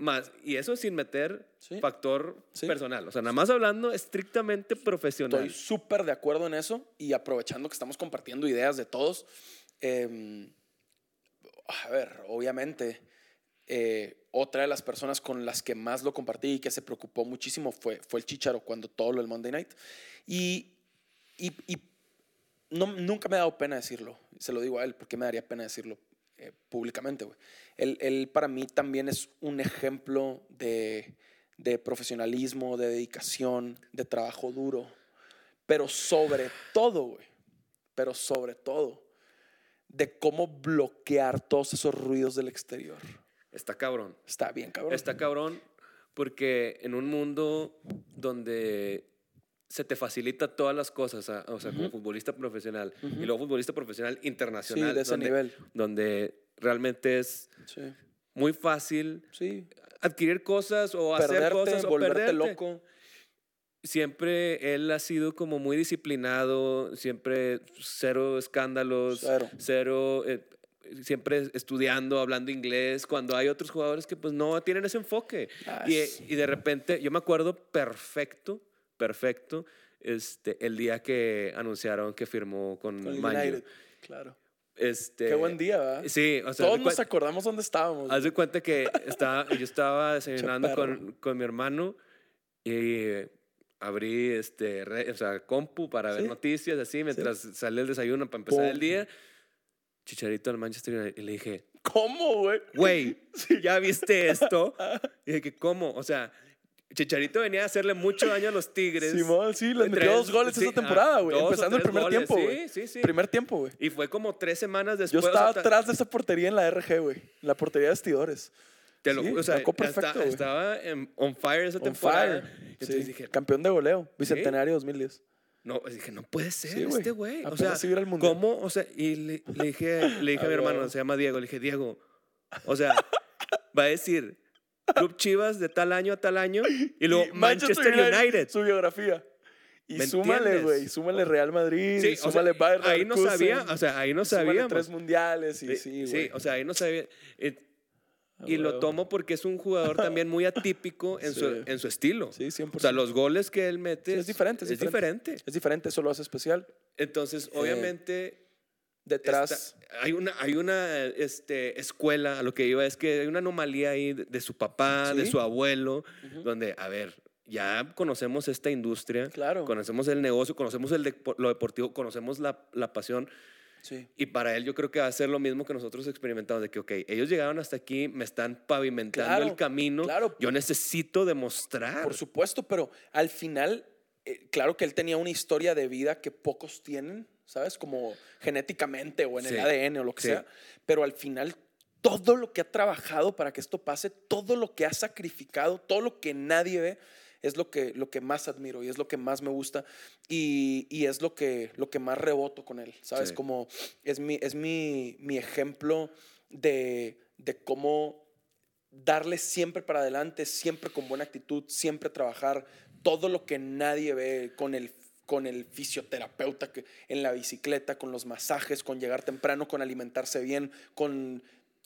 Más, y eso sin meter factor personal. O sea, nada más hablando estrictamente profesional. Estoy súper de acuerdo en eso y aprovechando que estamos compartiendo ideas de todos. eh, a ver, obviamente, eh, otra de las personas con las que más lo compartí y que se preocupó muchísimo fue, fue el Chicharo cuando todo lo del Monday Night. Y, y, no, nunca me ha dado pena decirlo. Se lo digo a él porque me daría pena decirlo eh, públicamente. Él, él para mí también es un ejemplo de, de profesionalismo, de dedicación, de trabajo duro. Pero sobre todo, güey, pero sobre todo, de cómo bloquear todos esos ruidos del exterior. Está cabrón. Está bien, cabrón. Está cabrón porque en un mundo donde se te facilita todas las cosas, a- o sea, como futbolista profesional y luego futbolista profesional internacional, Sí, de ese donde, nivel. donde realmente es Sí, muy fácil sí. adquirir cosas o hacer cosas o volverte perderte. loco. Siempre él ha sido como muy disciplinado, siempre cero escándalos, Cero. cero, eh, siempre estudiando, hablando inglés, cuando hay otros jugadores que pues no tienen ese enfoque. Ah, Y, es- y de repente, yo me acuerdo perfecto, perfecto, este, el día que anunciaron que firmó con, Con el. United. Claro. Este, Qué buen día, ¿verdad? Sí, o sea, Todos nos acordamos dónde estábamos. haz de cuenta que estaba, yo estaba desayunando con, con mi hermano y abrí este, re- o sea, compu para ver Sí. noticias así mientras sale el desayuno para empezar el Pum. día. Chicharito al Manchester United. Y le dije, ¿Cómo, güey? güey, ¿ya viste esto? Y dije, ¿cómo? O sea, Chicharito venía a hacerle mucho daño a los Tigres. Simón, sí, les metió Tres- dos goles sí, esa temporada, güey. Empezando el primer goles, tiempo, sí, güey. sí, sí. Primer tiempo, güey. Y fue como tres semanas Yo después. o estaba sea, atrás de esa portería en la RG, güey. En la portería de vestidores. Te lo Sí, juro, o sea, perfecto, estaba en- on fire esa On temporada. fire. Entonces dije, Campeón de goleo. Bicentenario 2010. No, pues dije, no puede ser Sí, güey. este güey. O sea. ¿cómo? O sea, y le, le dije, le dije a Ah, mi hermano, huevo. se llama Diego, le dije, Diego, o sea, va a decir Club Chivas de tal año a tal año y luego Y Manchester, United. Su biografía. Y ¿Me súmale, güey. Súmale Real Madrid. Sí, o sea, súmale Bayern ahí no sabía, o sea, ahí no súmale sabíamos. tres mundiales y Sí, sí, sí, güey. o sea, ahí no sabía. Eh, Y lo tomo porque es un jugador también muy atípico en, Sí. su, en su estilo. Sí, 100%. O sea, los goles que él mete Sí, es diferente, es es diferente. diferente. Es diferente, eso lo hace especial. Entonces, obviamente, Detrás. está- hay una, hay una este, escuela, a lo que iba es que hay una anomalía ahí de, de su papá, de Sí. su abuelo, donde, a ver, ya conocemos esta industria, Claro. conocemos el negocio, conocemos el depo- lo deportivo, conocemos la, la pasión. Sí. Y para él yo creo que va a ser lo mismo que nosotros experimentamos, de que, ok, ellos llegaron hasta aquí, me están pavimentando Claro, el camino, claro. yo necesito demostrar. Por supuesto, pero al final, eh, claro que él tenía una historia de vida que pocos tienen, ¿sabes? Como genéticamente o en Sí, el ADN o lo que sí. sea. Pero al final, todo lo que ha trabajado para que esto pase, todo lo que ha sacrificado, todo lo que nadie ve, es lo que, lo que más admiro y es lo que más me gusta y, y es lo que, lo que más reboto con él, ¿sabes? Sí. Como es mi, es mi, mi ejemplo de, de cómo darle siempre para adelante, siempre con buena actitud, siempre trabajar todo lo que nadie ve con el con el fisioterapeuta que, en la bicicleta, con los masajes, con llegar temprano, con alimentarse bien, con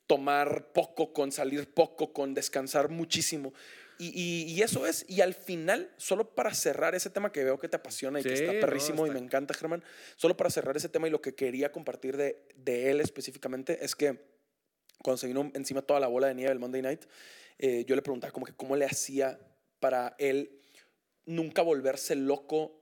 tomar poco, con salir poco, con descansar muchísimo. Y, y- y eso es, y al final, solo para cerrar ese tema que veo que te apasiona y que está no, perrísimo y me encanta, Germán, solo para cerrar ese tema y lo que quería compartir de, de él específicamente es que cuando se vino encima toda la bola de nieve del Monday Night, eh, yo le preguntaba como que cómo le hacía para él nunca volverse loco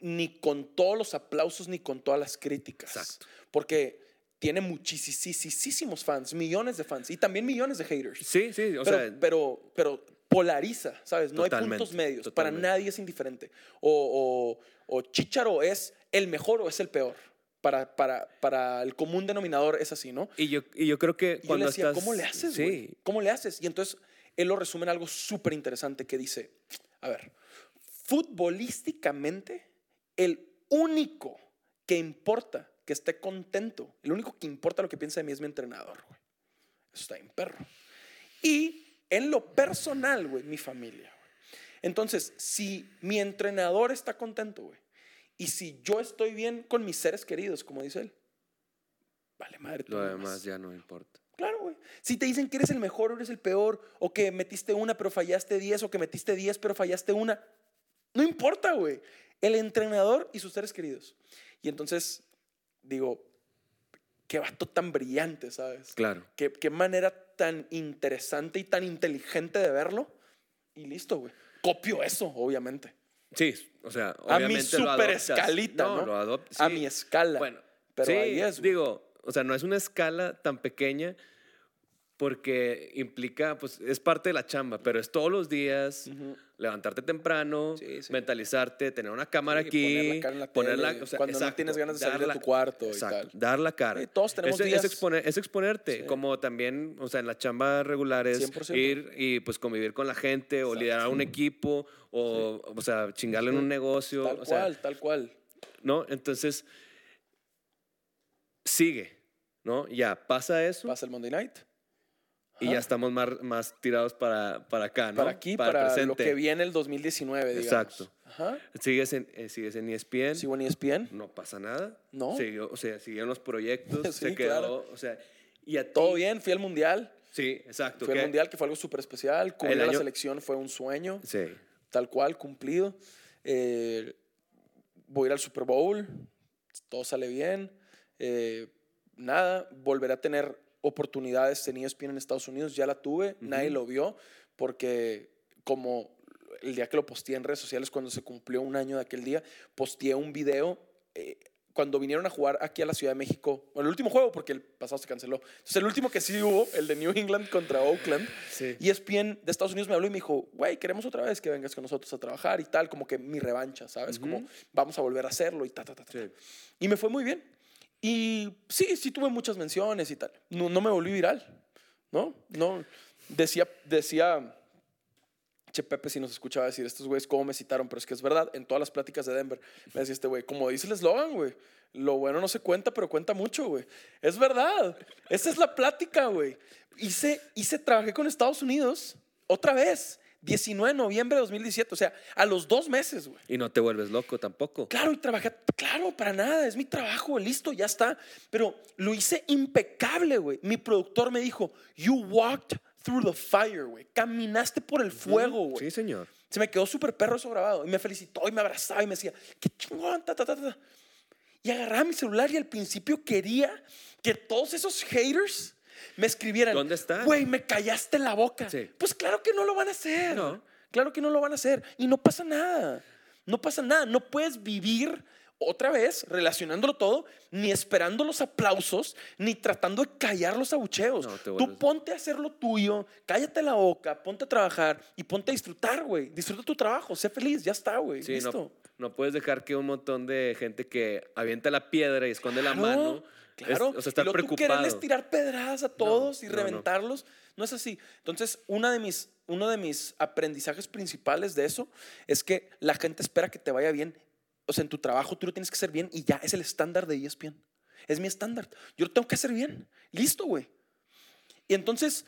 ni con todos los aplausos ni con todas las críticas. Exacto. Porque tiene muchísimos fans, millones de fans y también millones de haters. Sí, sí, o pero, sea, pero, pero polariza, ¿sabes? No hay puntos medios. totalmente. Para nadie es indiferente. O, o, o Chicharo es el mejor o es el peor. Para, para, para el común denominador es así, ¿no? y yo, y yo creo que Y yo cuando le decía, estás... ¿cómo le haces, Sí, güey? ¿Cómo le haces? Y entonces él lo resume en algo súper interesante que dice, a ver, futbolísticamente, el único que importa que esté contento, el único que importa lo que piensa de mí es mi entrenador, güey. Eso está en perro. Y en lo personal, güey, mi familia, güey. Entonces, si mi entrenador está contento, güey, y si yo estoy bien con mis seres queridos, como dice él, vale madre. lo demás ya no importa. Claro, güey. Si te dicen que eres el mejor o eres el peor, o que metiste una pero fallaste 10, o que metiste 10 pero fallaste una, no importa, güey. El entrenador y sus seres queridos. Y entonces, digo, qué vato tan brillante, ¿sabes? Claro. Qué, qué manera tan interesante y tan inteligente de verlo. Y listo, güey. Copio eso, obviamente. Sí, o sea, A mi obviamente lo super escalita, ¿no? lo adoptas. A sí. mi escala. Bueno, Pero sí, ahí es, digo, o sea, no es una escala tan pequeña porque implica, pues, es parte de la chamba, pero es todos los días, levantarte temprano, Sí, sí. mentalizarte, tener una cámara Sí, aquí, poner la cara en la ponerla- tele, o sea, cuando no tienes ganas de salir de tu cuarto y tal. dar la cara. Todos tenemos es, días- Es, exponer- es exponerte, como también, o sea, en la chamba regular es 100%. ir y pues convivir con la gente o Exacto. liderar un equipo o, o sea, chingarle en un negocio. Tal o sea, cual, tal cual. ¿no? Entonces, sigue, ¿no? Ya pasa eso Pasa el Monday Night. Y ya estamos más, más tirados para, para acá, ¿no? Para aquí, para, lo que viene el 2019, digamos. Exacto. Ajá. Sigues en, eh, sigues en ESPN, Sigo en ESPN. no pasa nada. No. Siguió, o sea, siguieron los proyectos, Sí, se quedó, claro. o sea, y a Todo bien, fui al Mundial. Sí, exacto. Fui al Mundial, que fue algo súper especial. Cubrir El a la año- selección fue un sueño, Sí, tal cual, cumplido. Eh, voy a ir al Super Bowl, todo sale bien. Eh, nada, volveré a tener oportunidades en E ESPN en Estados Unidos, ya la tuve, nadie lo vio, porque como el día que lo posteé en redes sociales, cuando se cumplió un año de aquel día, posteé un video. eh, cuando vinieron a jugar aquí a la Ciudad de México, bueno, el último juego, porque el pasado se canceló. Entonces, el último que sí hubo, el de New England contra Oakland, sí. y ESPN de Estados Unidos me habló y me dijo, güey, queremos otra vez que vengas con nosotros a trabajar y tal, como que mi revancha, ¿sabes? Como Ujú. vamos a volver a hacerlo y ta, ta, ta, ta. Sí. Y me fue muy bien. Y sí, sí tuve muchas menciones y tal. No, no me volví viral, ¿no? No. Decía, decía, Che Pepe, si nos escuchaba decir, estos güeyes, ¿cómo me citaron? Pero es que es verdad, en todas las pláticas de Denver, me decía este güey, como dice el eslogan, güey, lo bueno no se cuenta, pero cuenta mucho, güey. Es verdad, esa es la plática, güey. Hice, hice, trabajé con Estados Unidos otra vez, 19 de noviembre de 2017, o sea, a los dos meses, güey. Y no te vuelves loco tampoco. Claro, y trabajé, claro, para nada, es mi trabajo, listo, ya está. Pero lo hice impecable, güey. Mi productor me dijo, you walked through the fire, güey. Caminaste por el fuego, güey. Sí, señor. Se me quedó súper perro eso grabado. Y me felicitó y me abrazaba y me decía, qué chingón, ta, ta, ta, ta. Y agarraba mi celular y al principio quería que todos esos haters me escribieran. ¿Dónde están? Güey, me callaste la boca. Sí. Pues claro que no lo van a hacer. No. Claro que no lo van a hacer. Y no pasa nada. No pasa nada. No puedes vivir otra vez relacionándolo todo, ni esperando los aplausos, ni tratando de callar los abucheos. No, Tú ponte a hacer lo tuyo, cállate la boca, ponte a trabajar y ponte a disfrutar, güey. Disfruta tu trabajo, sé feliz, ya está, güey. Sí, Listo. no, no puedes dejar que un montón de gente que avienta la piedra y esconde la mano. Claro, es- o sea, estar y luego tú preocupado. quererles tirar pedradas a todos y no, reventarlos. No es así. Entonces, una de mis, uno de mis aprendizajes principales de eso es que la gente espera que te vaya bien. O sea, en tu trabajo tú lo tienes que hacer bien y ya es el estándar de E ESPN. Es mi estándar. Yo lo tengo que hacer bien. Listo, güey. Y entonces,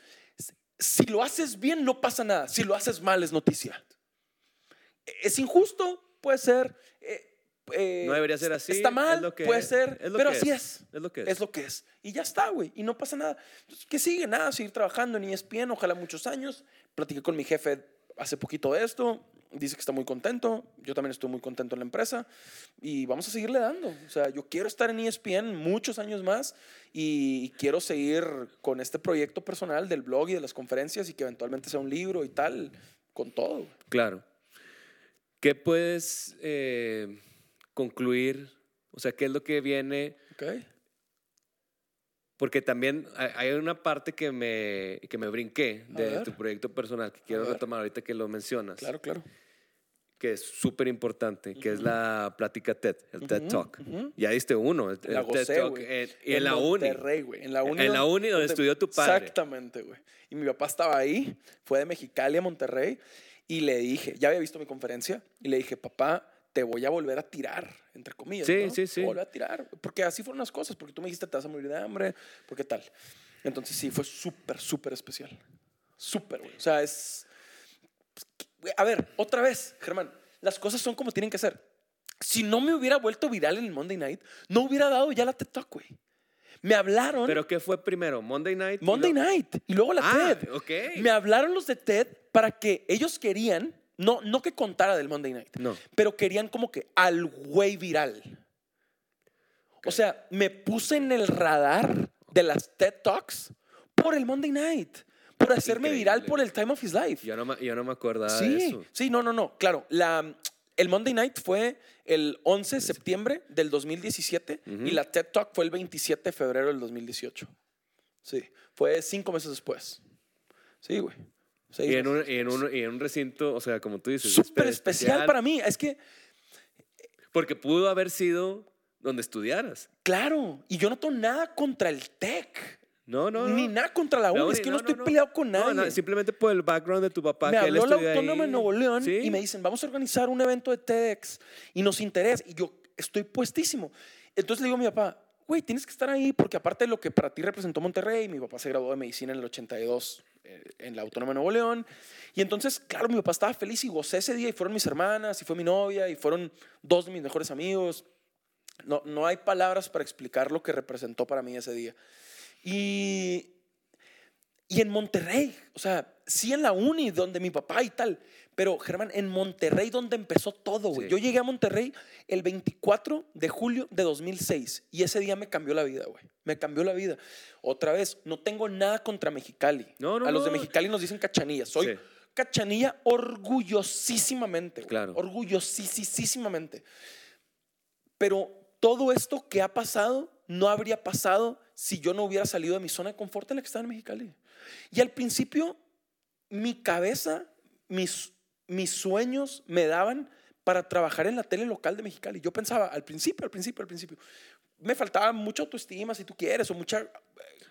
si lo haces bien, no pasa nada. Si lo haces mal, es noticia. Es injusto, puede ser. eh, eh, No debería ser así. Está es mal, lo que puede es, ser, es lo pero que así es. Es lo que es. Es lo que es. Y ya está, güey. Y no pasa nada. Entonces, ¿Qué sigue? Nada, seguir trabajando en ESPN, ojalá muchos años. Platiqué con mi jefe hace poquito de esto. Dice que está muy contento. Yo también estoy muy contento en la empresa. Y vamos a seguirle dando. O sea, yo quiero estar en ESPN muchos años más. Y quiero seguir con este proyecto personal del blog y de las conferencias y que eventualmente sea un libro y tal. Con todo. Claro. ¿Qué puedes eh, concluir? O sea, ¿qué es lo que viene? ¿Ok? Porque también hay- una parte que me, que me brinqué de tu proyecto personal que quiero retomar ahorita que lo mencionas. Claro, claro. Que es súper importante, que es la plática TED, el TED Talk. ujú. Ya diste uno, el, La el gocé, TED Talk. en- la uni. En la uni. En la uni donde estudió tu padre. Exactamente, güey. Y mi papá estaba ahí, fue de Mexicali a Monterrey, y le dije, ya había visto mi conferencia, y le dije, papá, te voy a volver a tirar, entre comillas. Sí, ¿no? sí, Te sí. voy a volver a tirar, porque así fueron las cosas, porque tú me dijiste, te vas a morir de hambre, porque tal. Entonces sí, fue súper, súper especial. Súper, güey. O sea, es... güey, A ver, otra vez, Germán, las cosas son como tienen que ser. Si no me hubiera vuelto viral en el Monday Night, no hubiera dado ya la TED Talk, güey. Me hablaron ¿Pero qué fue primero? ¿Monday Night? y Monday luego- Night y luego la Ah, TED. ok. Me hablaron los de TED para que ellos querían, no, no que contara del Monday Night, No. pero querían como que al güey viral. O sea, me puse en el radar de las TED Talks por el Monday Night, por hacerme Increíble. viral por el Time of His Life. Yo no, me- yo no me acordaba de Sí, eso. sí, no, no, no. Claro, la, el Monday Night fue el 11 de septiembre del 2017 y la TED Talk fue el 27 de febrero del 2018. Sí, fue cinco meses después. Sí, güey. Seis Y en, un, y, en un, y en un recinto, o sea, como tú dices. Súper espe- especial para mí. Es que, Porque pudo haber sido donde estudiaras. claro, y yo no tengo nada contra el tech. No, no, no. Ni nada contra la No, uni. Es que no, no, estoy no. peleado con nadie. no, simplemente por el background de tu papá. me que él habló la estudió ahí. Autónoma de Nuevo León Sí. y me dicen, vamos a organizar un evento de TEDx y nos interesa. Y yo estoy puestísimo. Entonces le digo a mi papá, güey, tienes que estar ahí porque aparte de lo que para ti representó Monterrey, mi papá se graduó de medicina en el 82 eh, en la Autónoma de Nuevo León. Y entonces, claro, mi papá estaba feliz y gocé ese día y fueron mis hermanas y fue mi novia y fueron dos de mis mejores amigos. No, no hay palabras para explicar lo que representó para mí ese día. Y, y en Monterrey, o sea, sí en la uni donde mi papá y tal, pero Germán, en Monterrey donde empezó todo, güey. Sí. Yo llegué a Monterrey el 24 de julio de 2006 y ese día me cambió la vida, güey. Me cambió la vida. Otra vez, no tengo nada contra Mexicali. No, no, a los de. Mexicali nos dicen cachanilla. Soy Sí. cachanilla orgullosísimamente, güey. Claro. Orgullosísimamente. Pero todo esto que ha pasado no habría pasado si yo no hubiera salido de mi zona de confort en la que estaba en Mexicali. Y al principio, mi cabeza, mis, mis sueños me daban para trabajar en la tele local de Mexicali. Yo pensaba, al principio, al principio, al principio, me faltaba mucha autoestima, si tú quieres, o mucha eh,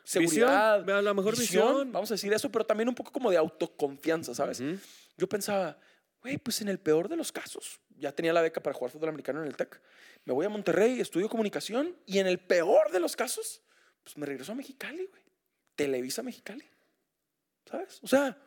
seguridad. a lo mejor visión. Vamos a decir eso, pero también un poco como de autoconfianza, ¿sabes? Yo pensaba, güey, pues en el peor de los casos, ya tenía la beca para jugar fútbol americano en el TEC. Me voy a Monterrey, estudio comunicación y en el peor de los casos, pues me regreso a Mexicali, güey. Televisa Mexicali. ¿Sabes? O sea,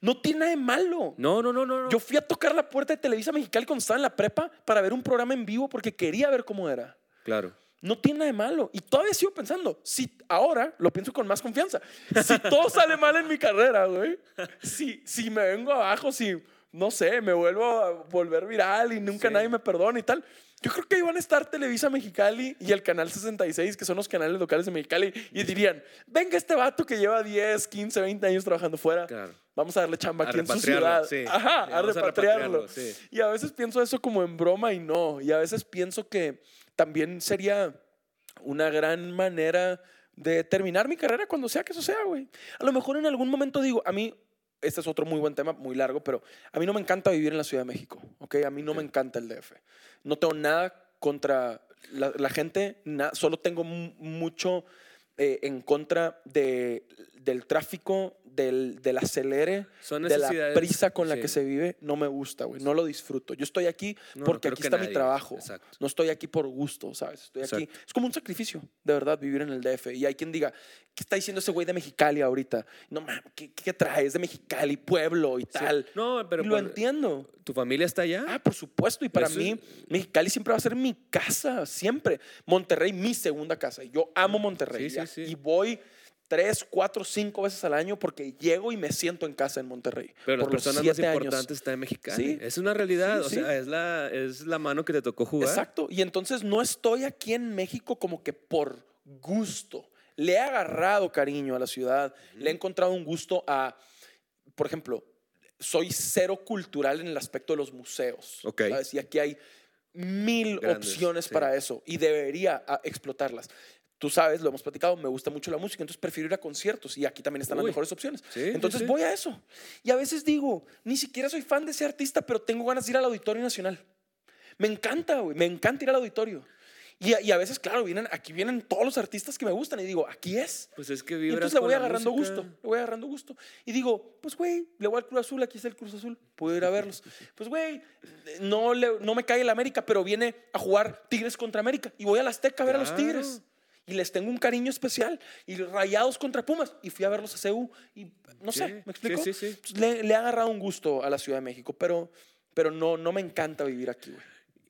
no tiene nada de malo. No, no, no, no. no. Yo fui a tocar la puerta de Televisa Mexicali cuando estaba en la prepa para ver un programa en vivo porque quería ver cómo era. Claro. No tiene nada de malo. Y todavía sigo pensando, si ahora lo pienso con más confianza, si todo sale mal en mi carrera, güey, si, si me vengo abajo, si, no sé, me vuelvo a volver viral y nunca Sí. nadie me perdona y tal, yo creo que iban a estar Televisa Mexicali y el Canal 66, que son los canales locales de Mexicali, y dirían, venga este vato que lleva 10, 15, 20 años trabajando fuera. Claro. Vamos a darle chamba A aquí en su repatriarlo, ciudad. sí. Ajá, Sí, a vamos a repatriarlo. repatriarlo, sí. Y a veces pienso eso como en broma y no. Y a veces pienso que también sería una gran manera de terminar mi carrera cuando sea que eso sea, güey. A lo mejor en algún momento digo, a mí, este es otro muy buen tema, muy largo, pero a mí no me encanta vivir en la Ciudad de México, ¿ok? A mí no me encanta el DF. No tengo nada contra la, la gente, na- solo tengo mu- mucho eh, en contra de, del tráfico, del, del acelere, Son de la prisa con la sí. que se vive, no me gusta, güey. No lo disfruto. Yo estoy aquí No, porque aquí está nadie, mi trabajo. exacto. No estoy aquí por gusto, ¿sabes? Estoy aquí. Exacto. Es como un sacrificio, de verdad, vivir en el DF. Y hay quien diga, ¿qué está diciendo ese güey de Mexicali ahorita? No mames, ¿qué, qué traes de Mexicali, pueblo y Sí. tal? No, pero Y lo por- entiendo. ¿Tu familia está allá? Ah, por supuesto. Y para Eso mí, es- Mexicali siempre va a ser mi casa, siempre. Monterrey, mi segunda casa. Yo amo Monterrey. Sí, sí, sí. Y voy tres, cuatro, cinco veces al año porque llego y me siento en casa en Monterrey. Pero las por los personas más siete años. importantes están en Mexicali. Sí. Es una realidad. Sí, o sí. sea, es la, es la mano que te tocó jugar. Exacto. Y entonces no estoy aquí en México como que por gusto. Le he agarrado cariño a la ciudad. Le he encontrado un gusto a, por ejemplo, soy cero cultural en el aspecto de los museos. Ok. ¿sabes? Y aquí hay mil Grandes, opciones para eso y debería ah, explotarlas. Tú sabes, lo hemos platicado, me gusta mucho la música, entonces prefiero ir a conciertos y aquí también están las mejores opciones. Sí, entonces sí. voy a eso. Y a veces digo, ni siquiera soy fan de ese artista, pero tengo ganas de ir al Auditorio Nacional. Me encanta, güey, me encanta ir al auditorio. Y a, y a veces, claro, vienen, aquí vienen todos los artistas que me gustan y digo, aquí es. Pues es que Y entonces le voy agarrando música. gusto, le voy agarrando gusto. Y digo, pues güey, le voy al Cruz Azul, aquí está el Cruz Azul, puedo ir a verlos. Pues güey, no, le- no me cae el América, pero viene a jugar Tigres contra América. Y voy a la Azteca a ver a los. Tigres. Y les tengo un cariño especial. Y rayados contra Pumas. Y fui a verlos a CU. Y no Sí, sé, ¿me explico? sí, sí, sí. Pues, le, le he agarrado un gusto a la Ciudad de México, pero, pero no, no me encanta vivir aquí, güey.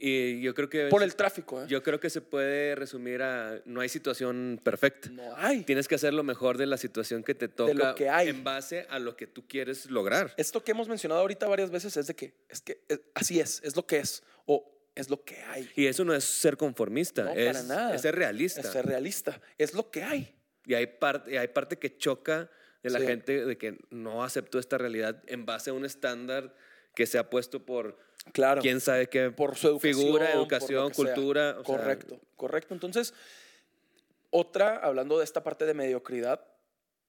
Y yo creo que... Por el tráfico, ¿eh? Yo creo que se puede resumir a no hay situación perfecta. No hay. Tienes que hacer lo mejor de la situación que te toca lo que hay. en base a lo que tú quieres lograr. Esto que hemos mencionado ahorita varias veces es de que, es que eh, así es, es lo que es, o es lo que hay. Y eso no es ser conformista, No, es, para nada. es ser realista. Es ser realista, es lo que hay. Y hay parte, hay parte que choca de la Sí. gente de que no aceptó esta realidad en base a un estándar que se ha puesto por Claro. quién sabe qué por su educación, figura, educación, cultura. o sea, correcto, correcto. Entonces, otra, hablando de esta parte de mediocridad,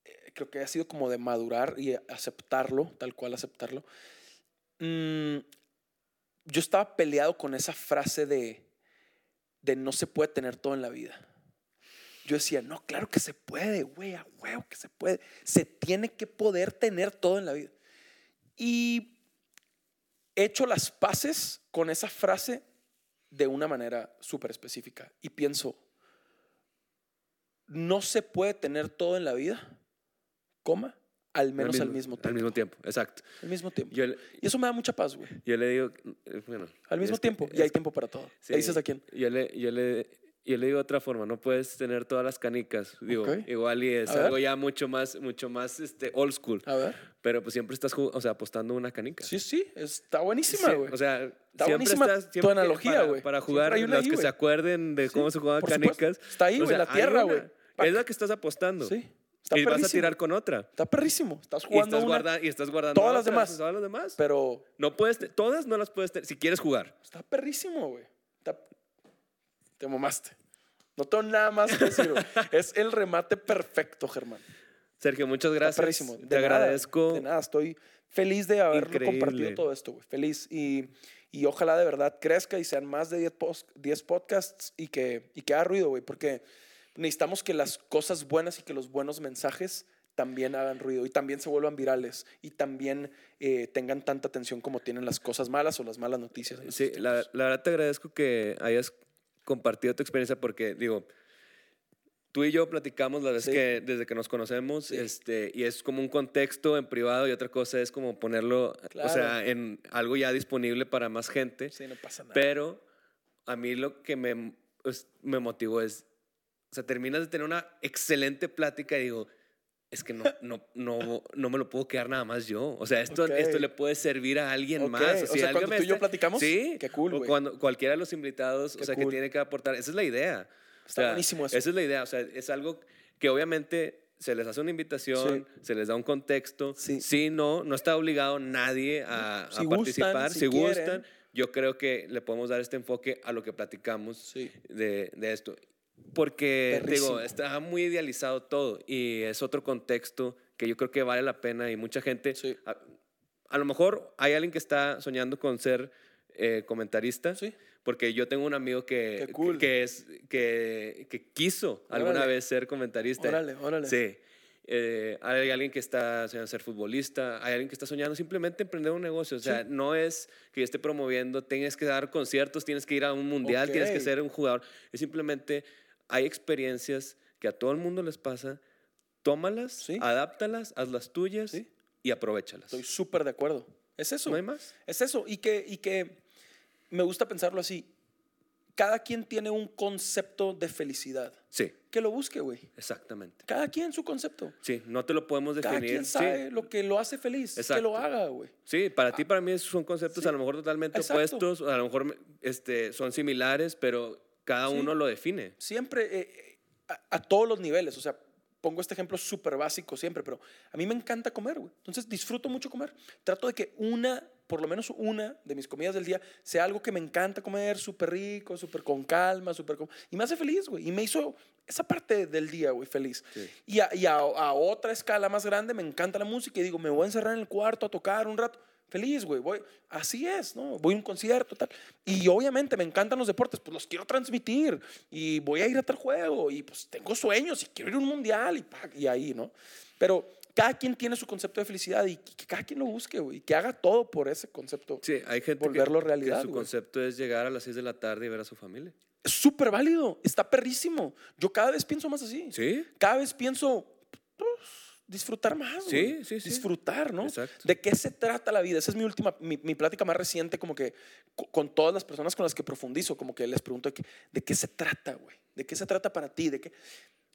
eh, creo que ha sido como de madurar y aceptarlo, tal cual aceptarlo. Mm, yo estaba peleado con esa frase de, de no se puede tener todo en la vida. Yo decía, no, claro que se puede, güey, a huevo que se puede. Se tiene que poder tener todo en la vida. Y he hecho las paces con esa frase de una manera súper específica. Y pienso, no se puede tener todo en la vida, coma, al menos al mismo, tiempo. Al mismo tiempo, exacto. Al mismo tiempo. Yo, Y eso me da mucha paz, güey. yo le digo, bueno. Al mismo que- tiempo. Y hay tiempo para todo. sí, ¿Le dices a quién? Yo le, yo le, yo le digo de otra forma, no puedes tener todas las canicas. Digo, igual y es A ver. algo ya mucho más, mucho más este, old school. A ver. Pero pues siempre estás, o sea, apostando una canica. Sí, sí, está buenísima, Sí, güey. O sea, Está siempre buenísima estás, tu siempre analogía, para- güey. Para, jugar, los ahí, que se acuerden de Sí, cómo se jugaban supuesto. canicas. Está ahí, o güey, sea, la tierra, güey. Es la que estás apostando. Sí. Está y vas a perrísimo. tirar con otra. Está perrísimo. Estás Y jugando estás, una, guarda- y estás guardando todas las otras, demás. Todas las demás. pero no puedes, te- todas no las puedes tener. Si quieres jugar. está perrísimo, güey. Está- Te mamaste. No tengo nada más que decir, güey. Es el remate perfecto, Germán. Sergio, muchas Está gracias. perrísimo. Te De nada, agradezco. de nada, estoy feliz de Increíble. compartido todo esto, güey. Feliz. Y, y ojalá de verdad crezca y sean más de 10, pos- 10 podcasts y que, y que haga ruido, güey. Porque necesitamos que las cosas buenas y que los buenos mensajes también hagan ruido y también se vuelvan virales y también eh, tengan tanta atención como tienen las cosas malas o las malas noticias. Sí, la, la verdad te agradezco que hayas compartido tu experiencia porque, digo, tú y yo platicamos la vez Sí. que desde que nos conocemos Sí. este, y es como un contexto en privado y otra cosa es como ponerlo, Claro. o sea, en algo ya disponible para más gente. Sí, no pasa nada. Pero a mí lo que me, pues, me motivó es, o sea, terminas de tener una excelente plática y digo, es que no, no, no, no me lo puedo quedar nada más yo. O sea, esto, Ok. esto le puede servir a alguien Ok, más. o sea, alguien cuando me tú y yo platicamos, Sí. qué cool, o cuando cualquiera de los invitados, Qué o sea, cool. que tiene que aportar. Esa es la idea. O Está sea, buenísimo eso. Esa es la idea. O sea, es algo que obviamente se les hace una invitación, se les da un contexto. Sí. Sí, no, no está obligado nadie a, Si a gustan, participar. si Si, gustan, yo creo que le podemos dar este enfoque a lo que platicamos Sí. de, de esto. Porque, Perrísimo. digo, está muy idealizado todo y es otro contexto que yo creo que vale la pena y mucha gente, Sí. a, a lo mejor hay alguien que está soñando con ser eh, comentarista, Sí. porque yo tengo un amigo que, cool. que, es, que, que quiso alguna Órale. vez ser comentarista. Órale, órale. Sí. Eh, hay alguien que está soñando ser futbolista, hay alguien que está soñando simplemente emprender un negocio. O sea, no es que yo esté promoviendo, tienes que dar conciertos, tienes que ir a un mundial, tienes que ser un jugador. Es simplemente, hay experiencias que a todo el mundo les pasa, tómalas, Sí. adáptalas, haz las tuyas Sí. y aprovechalas. Estoy súper de acuerdo. Es eso. ¿No hay más? Es eso. Y que, y que me gusta pensarlo así. Cada quien tiene un concepto de felicidad. Sí, Que lo busque, güey. exactamente. Cada quien su concepto. Sí, no te lo podemos Cada definir. quien Sí. sabe lo que lo hace feliz. Que Exacto. lo haga, güey. Sí, para ti, para mí son conceptos sí. a lo mejor totalmente Exacto. opuestos, a lo mejor este, son similares, pero cada Sí. uno lo define. Siempre, eh, eh, a, a todos los niveles. O sea, pongo este ejemplo súper básico siempre, pero a mí me encanta comer, güey. Entonces disfruto mucho comer. Trato de que una, por lo menos una de mis comidas del día sea algo que me encanta comer, súper rico, súper con calma, súper con... Y me hace feliz, güey. Y me hizo esa parte del día, güey, feliz. Sí. Y, a, y a- a otra escala más grande me encanta la música y digo, me voy a encerrar en el cuarto a tocar un rato. Feliz, güey. Voy, así es, ¿no? Voy a un concierto, tal. Y obviamente me encantan los deportes, pues los quiero transmitir. Y voy a ir a tal juego. Y pues tengo sueños y quiero ir a un mundial y, pa- y ahí, ¿no? Pero cada quien tiene su concepto de felicidad y que cada quien lo busque, güey. Que haga todo por ese concepto. Sí, hay gente que- Volverlo que, realidad, su güey. concepto es llegar a las 6 de la tarde y ver a su familia. Es súper válido. Está perrísimo. Yo cada vez pienso más así. ¿Sí? Cada vez pienso, pues, disfrutar más. Sí, sí, sí. Disfrutar, ¿no? Exacto. ¿De qué se trata la vida? Esa es mi última, mi, mi plática más reciente, como que co- con todas las personas con las que profundizo, como que les pregunto de qué, de qué se trata, güey. ¿De qué se trata para ti? ¿De qué?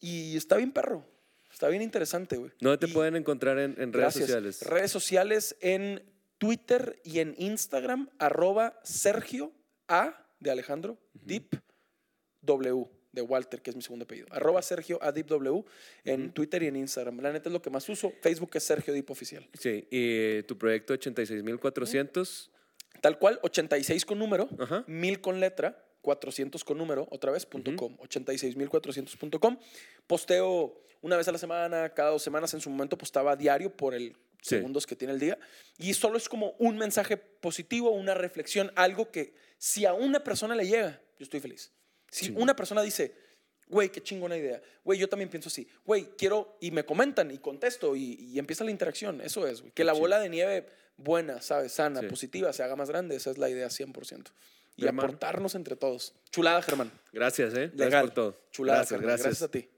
Y está bien perro. Está bien interesante, güey. ¿Dónde te Y- pueden encontrar en, en redes Gracias. sociales? Redes sociales en Twitter y en Instagram, arroba Sergio A de Alejandro, Deep W de Walter, que es mi segundo apellido. Arroba Sergio A Deep W en Twitter y en Instagram. La neta es lo que más uso. Facebook es Sergio Deep Oficial. Sí, y tu proyecto 86400. Tal cual, 86 con número, Ajá. 1000 con letra, 400 con número, otra vez, punto com, 86400.com. Posteo una vez a la semana, cada dos semanas, en su momento postaba diario por el Sí. segundos que tiene el día. Y solo es como un mensaje positivo, una reflexión, algo que si a una persona le llega, yo estoy feliz. Si una persona dice, güey, qué chingona idea, güey, yo también pienso así, güey, quiero, y me comentan y contesto y, y empieza la interacción, eso es, güey. Que la bola de nieve buena, ¿sabes? Sana, Sí. positiva, se haga más grande, esa es la idea 100%. Y aportarnos entre todos. Chulada, Germán. Gracias, ¿eh? Gracias por todo. Chulada, gracias, Germán. gracias. Gracias a ti.